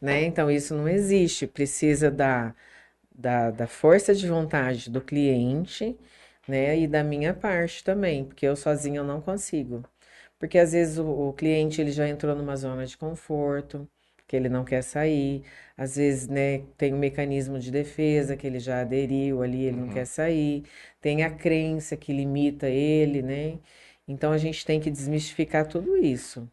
Speaker 3: Né? Então, isso não existe. Precisa da, da, da força de vontade do cliente, né? E da minha parte também, porque eu sozinha eu não consigo. Porque às vezes o, o cliente ele já entrou numa zona de conforto, que ele não quer sair. Às vezes, né, tem um mecanismo de defesa que ele já aderiu ali, ele não quer sair. Tem a crença que limita ele, né? Então a gente tem que desmistificar tudo isso.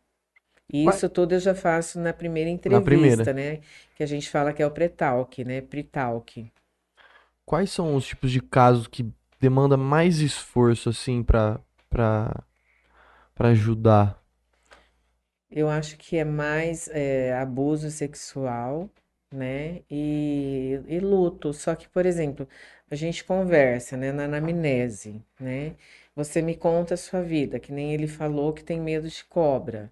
Speaker 3: E isso tudo eu já faço na primeira
Speaker 2: Na primeira.
Speaker 3: entrevista, né? Que a gente fala que é o pré-talk, né? Pre-talk.
Speaker 2: Quais são os tipos de casos que demanda mais esforço, assim, pra, pra ajudar?
Speaker 3: Eu acho que é mais é, abuso sexual, né? E, e luto. Só que, por exemplo, a gente conversa, né? Na anamnese, né? Você me conta a sua vida, que nem ele falou que tem medo de cobra,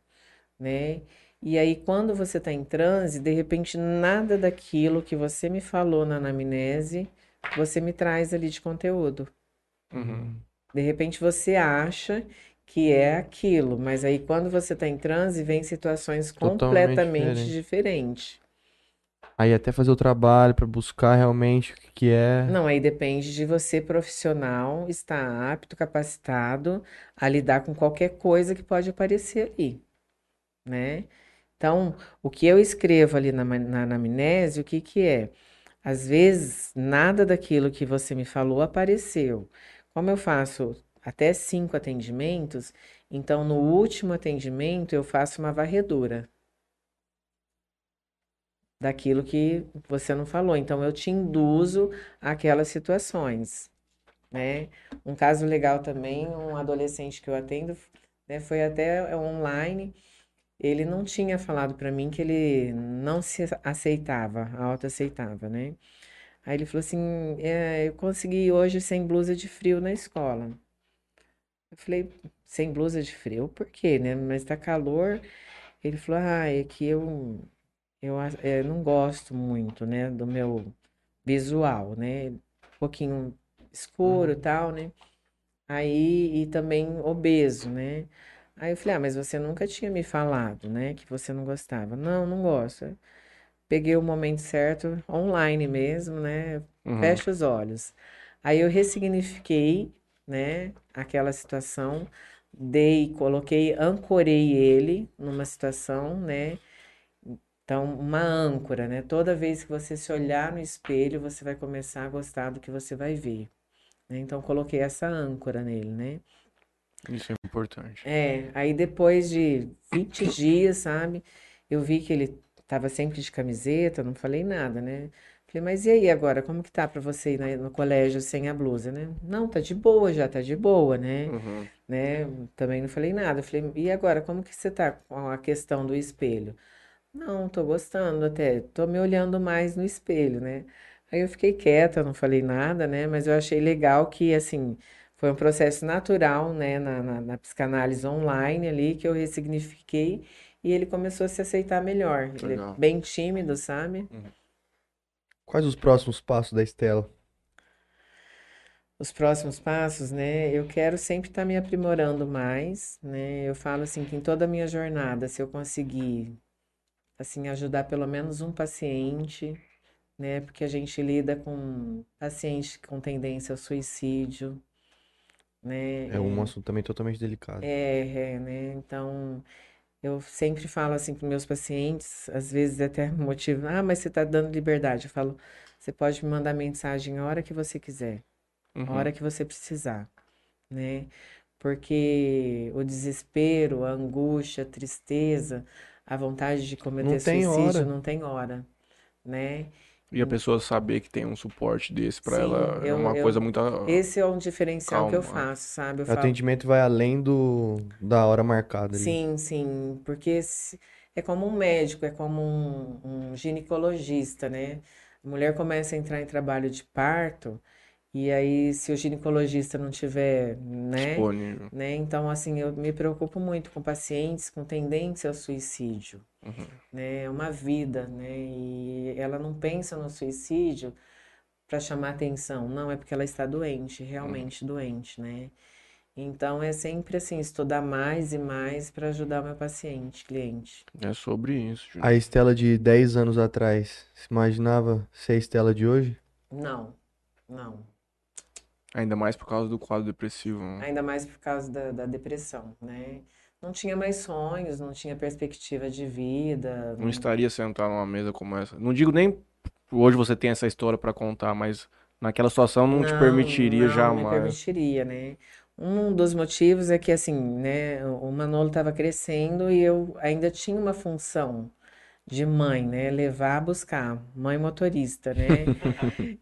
Speaker 3: né? E aí, quando você está em transe, de repente, nada daquilo que você me falou na anamnese, você me traz ali de conteúdo.
Speaker 1: Uhum.
Speaker 3: De repente você acha que é aquilo, mas aí quando você está em transe, vem situações
Speaker 2: Totalmente
Speaker 3: completamente
Speaker 2: diferente.
Speaker 3: diferentes.
Speaker 2: Aí até fazer o trabalho pra buscar realmente o que que é.
Speaker 3: Não, aí depende de você, profissional, estar apto, capacitado a lidar com qualquer coisa que pode aparecer ali, né? Então, o que eu escrevo ali na, na anamnese, o que que é? às vezes nada daquilo que você me falou apareceu. Como eu faço até cinco atendimentos, então no último atendimento eu faço uma varredura daquilo que você não falou. Então eu te induzo àquelas situações, né? Um caso legal também, um adolescente que eu atendo, né, foi até online. Ele não tinha falado para mim que ele não se aceitava, autoaceitava, né? Aí ele falou assim: é, eu consegui hoje sem blusa de frio na escola. Eu falei: sem blusa de frio? Por quê, né? Mas tá calor. Ele falou: ah, é que eu, eu, é, não gosto muito, né, do meu visual, né? Um pouquinho escuro e
Speaker 2: Uhum.
Speaker 3: tal, né? Aí, e também obeso, né? Aí eu falei, ah, mas você nunca tinha me falado, né, que você não gostava. Não, não gosto. Peguei o momento certo, online mesmo, né?
Speaker 1: Uhum.
Speaker 3: Fecha os olhos. Aí eu ressignifiquei, né, aquela situação, dei, coloquei, ancorei ele numa situação, né? Então, uma âncora, né? Toda vez que você se olhar no espelho, você vai começar a gostar do que você vai ver. né? Então, coloquei essa âncora nele, né?
Speaker 1: Isso é importante.
Speaker 3: É, aí depois de 20 dias, sabe? Eu vi que ele tava sempre de camiseta, não falei nada, né? Falei, mas e aí agora, como que tá pra você ir na- no colégio sem a blusa, né? Não, tá de boa já, tá de boa, né?
Speaker 1: Uhum.
Speaker 3: Né? Também não falei nada. Falei, e agora, como que você tá com a questão do espelho? Não, tô gostando até, tô me olhando mais no espelho, né? Aí eu fiquei quieta, não falei nada, né? Mas eu achei legal que, assim, foi um processo natural, né, na, na, na psicanálise online ali, que eu ressignifiquei e ele começou a se aceitar melhor. Ele é
Speaker 1: Legal.
Speaker 3: bem tímido, sabe?
Speaker 2: Quais os próximos passos da Estela?
Speaker 3: Os próximos passos, né? Eu quero sempre estar me aprimorando mais, né? Eu falo assim que em toda a minha jornada, se eu conseguir, assim, ajudar pelo menos um paciente, né? Porque a gente lida com pacientes com tendência ao suicídio, né?
Speaker 2: É um assunto também totalmente delicado.
Speaker 3: É, é, né? Então, eu sempre falo assim para meus pacientes, às vezes até motivo, ah, mas você está dando liberdade. Eu falo, você pode me mandar mensagem a hora que você quiser, a
Speaker 1: Uhum.
Speaker 3: hora que você precisar, né? Porque o desespero, a angústia, a tristeza, a vontade de cometer
Speaker 2: Não tem
Speaker 3: suicídio
Speaker 2: hora.
Speaker 3: não tem hora, né?
Speaker 1: E a pessoa saber que tem um suporte desse pra
Speaker 3: Sim,
Speaker 1: ela é
Speaker 3: eu-
Speaker 1: uma
Speaker 3: eu-
Speaker 1: coisa muito.
Speaker 3: Esse é um diferencial que eu
Speaker 1: Calma.
Speaker 3: faço, sabe? Eu
Speaker 2: O
Speaker 3: falo,
Speaker 2: atendimento vai além do da hora marcada ali.
Speaker 3: Sim, sim, porque se- é como um médico, é como um, um ginecologista, né? A mulher começa a entrar em trabalho de parto, e aí, se o ginecologista não tiver, né?
Speaker 1: disponível.
Speaker 3: né? Então, assim, eu me preocupo muito com pacientes com tendência ao suicídio,
Speaker 1: Uhum.
Speaker 3: né? É uma vida, né? E ela não pensa no suicídio para chamar atenção, não, é porque ela está doente, realmente doente, né? Então, é sempre assim, estudar mais e mais para ajudar o meu paciente, cliente.
Speaker 1: É sobre isso.
Speaker 2: A Estela de 10 anos atrás, se imaginava ser a Estela de hoje?
Speaker 3: Não, não.
Speaker 1: Ainda mais por causa do quadro depressivo. né?
Speaker 3: Ainda mais por causa da, da depressão, né? Não tinha mais sonhos, não tinha perspectiva de vida.
Speaker 1: Não estaria sentado numa mesa como essa. Não digo nem hoje você tem essa história pra contar, mas naquela situação não te
Speaker 3: Não,
Speaker 1: permitiria
Speaker 3: não me
Speaker 1: jamais.
Speaker 3: permitiria, né? Um dos motivos é que, assim, né, o Manolo estava crescendo e eu ainda tinha uma função de mãe, né? Levar, buscar, mãe motorista, né?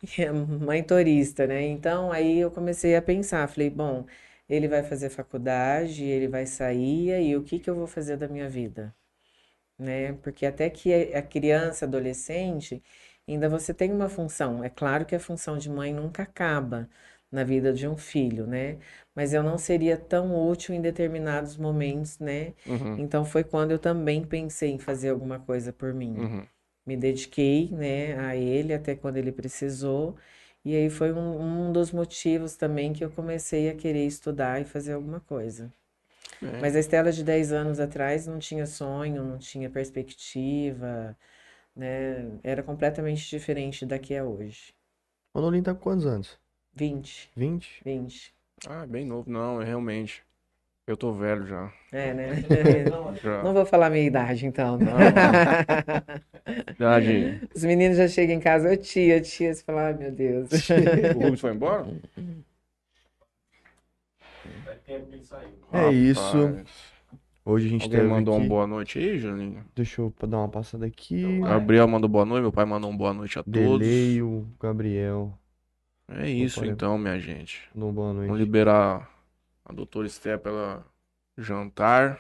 Speaker 3: Mãe turista, né? Então, aí eu comecei a pensar, falei, bom, ele vai fazer faculdade, ele vai sair, e o que que eu vou fazer da minha vida? né? Porque até que a criança, adolescente, ainda você tem uma função. É claro que a função de mãe nunca acaba na vida de um filho, né? Mas eu não seria tão útil em determinados momentos, né?
Speaker 1: Uhum,
Speaker 3: Então foi quando eu também pensei em fazer alguma coisa por mim.
Speaker 1: uhum.
Speaker 3: Me dediquei, né, a ele até quando ele precisou. E aí foi um, um dos motivos também que eu comecei a querer estudar e fazer alguma coisa.
Speaker 1: É.
Speaker 3: Mas a Estela de 10 anos atrás não tinha sonho, não tinha perspectiva, né? Era completamente diferente da que é hoje.
Speaker 2: O Nolinho tá com quantos anos?
Speaker 3: 20,
Speaker 2: 20?
Speaker 3: 20.
Speaker 1: Ah, bem novo. Não, é realmente. Eu tô velho já.
Speaker 3: É, né?
Speaker 1: já.
Speaker 3: Não vou falar minha idade, então. não.
Speaker 1: Idade.
Speaker 3: Os meninos já chegam em casa, ô tia, tia, você fala, ai meu Deus.
Speaker 1: O Rubens foi embora?
Speaker 2: É isso. Hoje a gente
Speaker 1: Alguém mandou
Speaker 2: aqui...
Speaker 1: uma boa noite aí, Juninho?
Speaker 2: Deixa eu dar uma passada aqui.
Speaker 1: Gabriel mandou boa noite, meu pai mandou uma boa noite a todos.
Speaker 2: Deleio, Gabriel.
Speaker 1: É isso então, minha gente.
Speaker 2: Não boa
Speaker 1: Vamos
Speaker 2: noite.
Speaker 1: liberar a doutora Esté pela jantar.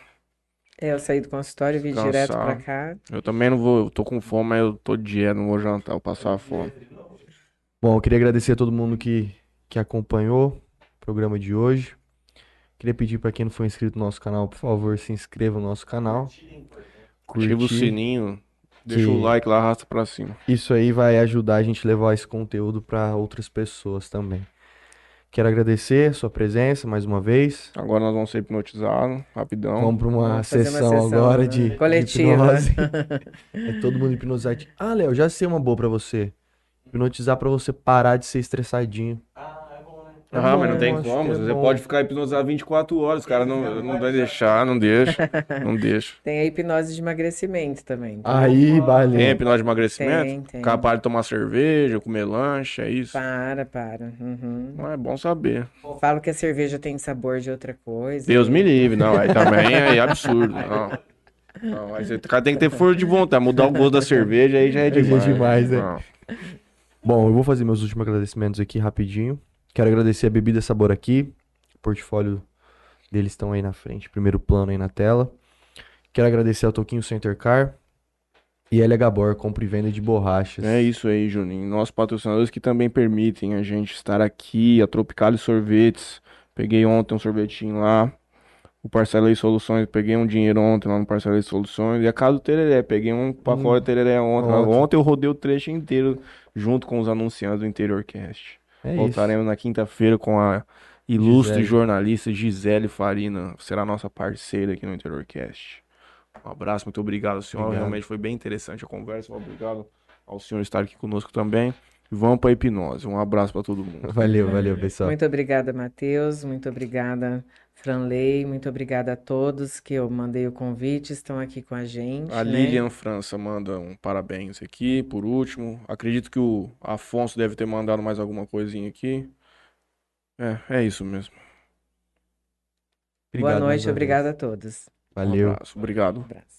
Speaker 3: É, eu saí do consultório e vim direto pra cá.
Speaker 1: Eu também não vou, eu tô com fome, mas eu tô de dieta, não vou jantar, vou passar fome.
Speaker 2: Bom, eu queria agradecer a todo mundo que, que acompanhou o programa de hoje. Queria pedir para quem não for inscrito no nosso canal, por favor, se inscreva no nosso canal.
Speaker 1: Ativa o
Speaker 2: Curtir.
Speaker 1: sininho, deixa
Speaker 2: Que-
Speaker 1: o like lá, arrasta pra cima.
Speaker 2: Isso aí vai ajudar a gente a levar esse conteúdo para outras pessoas também. Quero agradecer a sua presença mais uma vez.
Speaker 1: Agora nós vamos ser hipnotizados, rapidão.
Speaker 2: Vamos para uma
Speaker 3: uma
Speaker 2: sessão agora
Speaker 3: né?
Speaker 2: de, de
Speaker 3: Coletiva.
Speaker 2: hipnose. É todo mundo hipnotizado. Ah, Léo, já sei uma boa para você. Hipnotizar para você parar de ser estressadinho. É
Speaker 1: Ah, mas não tem como.
Speaker 2: é
Speaker 1: Você
Speaker 2: bom.
Speaker 1: pode ficar hipnotizado 24 horas. Os caras não, não vai deixar, não deixa. Não deixa.
Speaker 3: Tem a hipnose de emagrecimento também.
Speaker 2: Aí,
Speaker 1: Tem
Speaker 2: valeu.
Speaker 1: hipnose de emagrecimento?
Speaker 3: Tem, tem.
Speaker 1: Capaz de tomar cerveja, comer lanche, é isso.
Speaker 3: Para, para. Uhum.
Speaker 1: Não é bom saber.
Speaker 3: Falo que a cerveja tem sabor de outra coisa.
Speaker 1: Deus me livre, não. Aí também é absurdo. Não. Não, aí o cara tem que ter força de vontade. Mudar o gosto da cerveja aí já é
Speaker 2: já é
Speaker 1: demais.
Speaker 2: demais, né?
Speaker 1: Não.
Speaker 2: Bom, eu vou fazer meus últimos agradecimentos aqui rapidinho. Quero agradecer a Bebida Sabor aqui. O portfólio deles estão aí na frente, primeiro plano aí na tela. Quero agradecer ao Toquinho Center Car e LH Gabor, compra e venda de borrachas.
Speaker 1: É isso aí, Juninho. Nossos patrocinadores que também permitem a gente estar aqui, a Tropicale Sorvetes. Peguei ontem um sorvetinho lá. O Parcelei Soluções, peguei um dinheiro ontem lá no Parcelei Soluções. E a casa do Tereré, peguei um pacote de Tereré ontem. Ontem eu rodei o trecho inteiro junto com os anunciantes do Interior Cast.
Speaker 2: É isso.
Speaker 1: Voltaremos na quinta-feira com a ilustre
Speaker 2: Gisele.
Speaker 1: jornalista Gisele Farina. Será nossa parceira aqui no Interior Cast. Um abraço, muito obrigado, senhor.
Speaker 2: Obrigado.
Speaker 1: Realmente foi bem interessante a conversa. Obrigado ao senhor estar aqui conosco também. Vamos para hipnose. Um abraço para todo mundo.
Speaker 2: Valeu, valeu, pessoal.
Speaker 3: Muito obrigada, Matheus. Muito obrigada, Franley. Muito obrigada a todos que eu mandei o convite, estão aqui com a gente.
Speaker 1: A
Speaker 3: né?
Speaker 1: Lilian França manda um parabéns aqui, por último. Acredito que o Afonso deve ter mandado mais alguma coisinha aqui. É, é isso mesmo.
Speaker 3: Boa
Speaker 2: Obrigado mais
Speaker 3: noite, obrigada a todos.
Speaker 1: Um
Speaker 2: Valeu.
Speaker 1: abraço. Obrigado.
Speaker 3: Um abraço.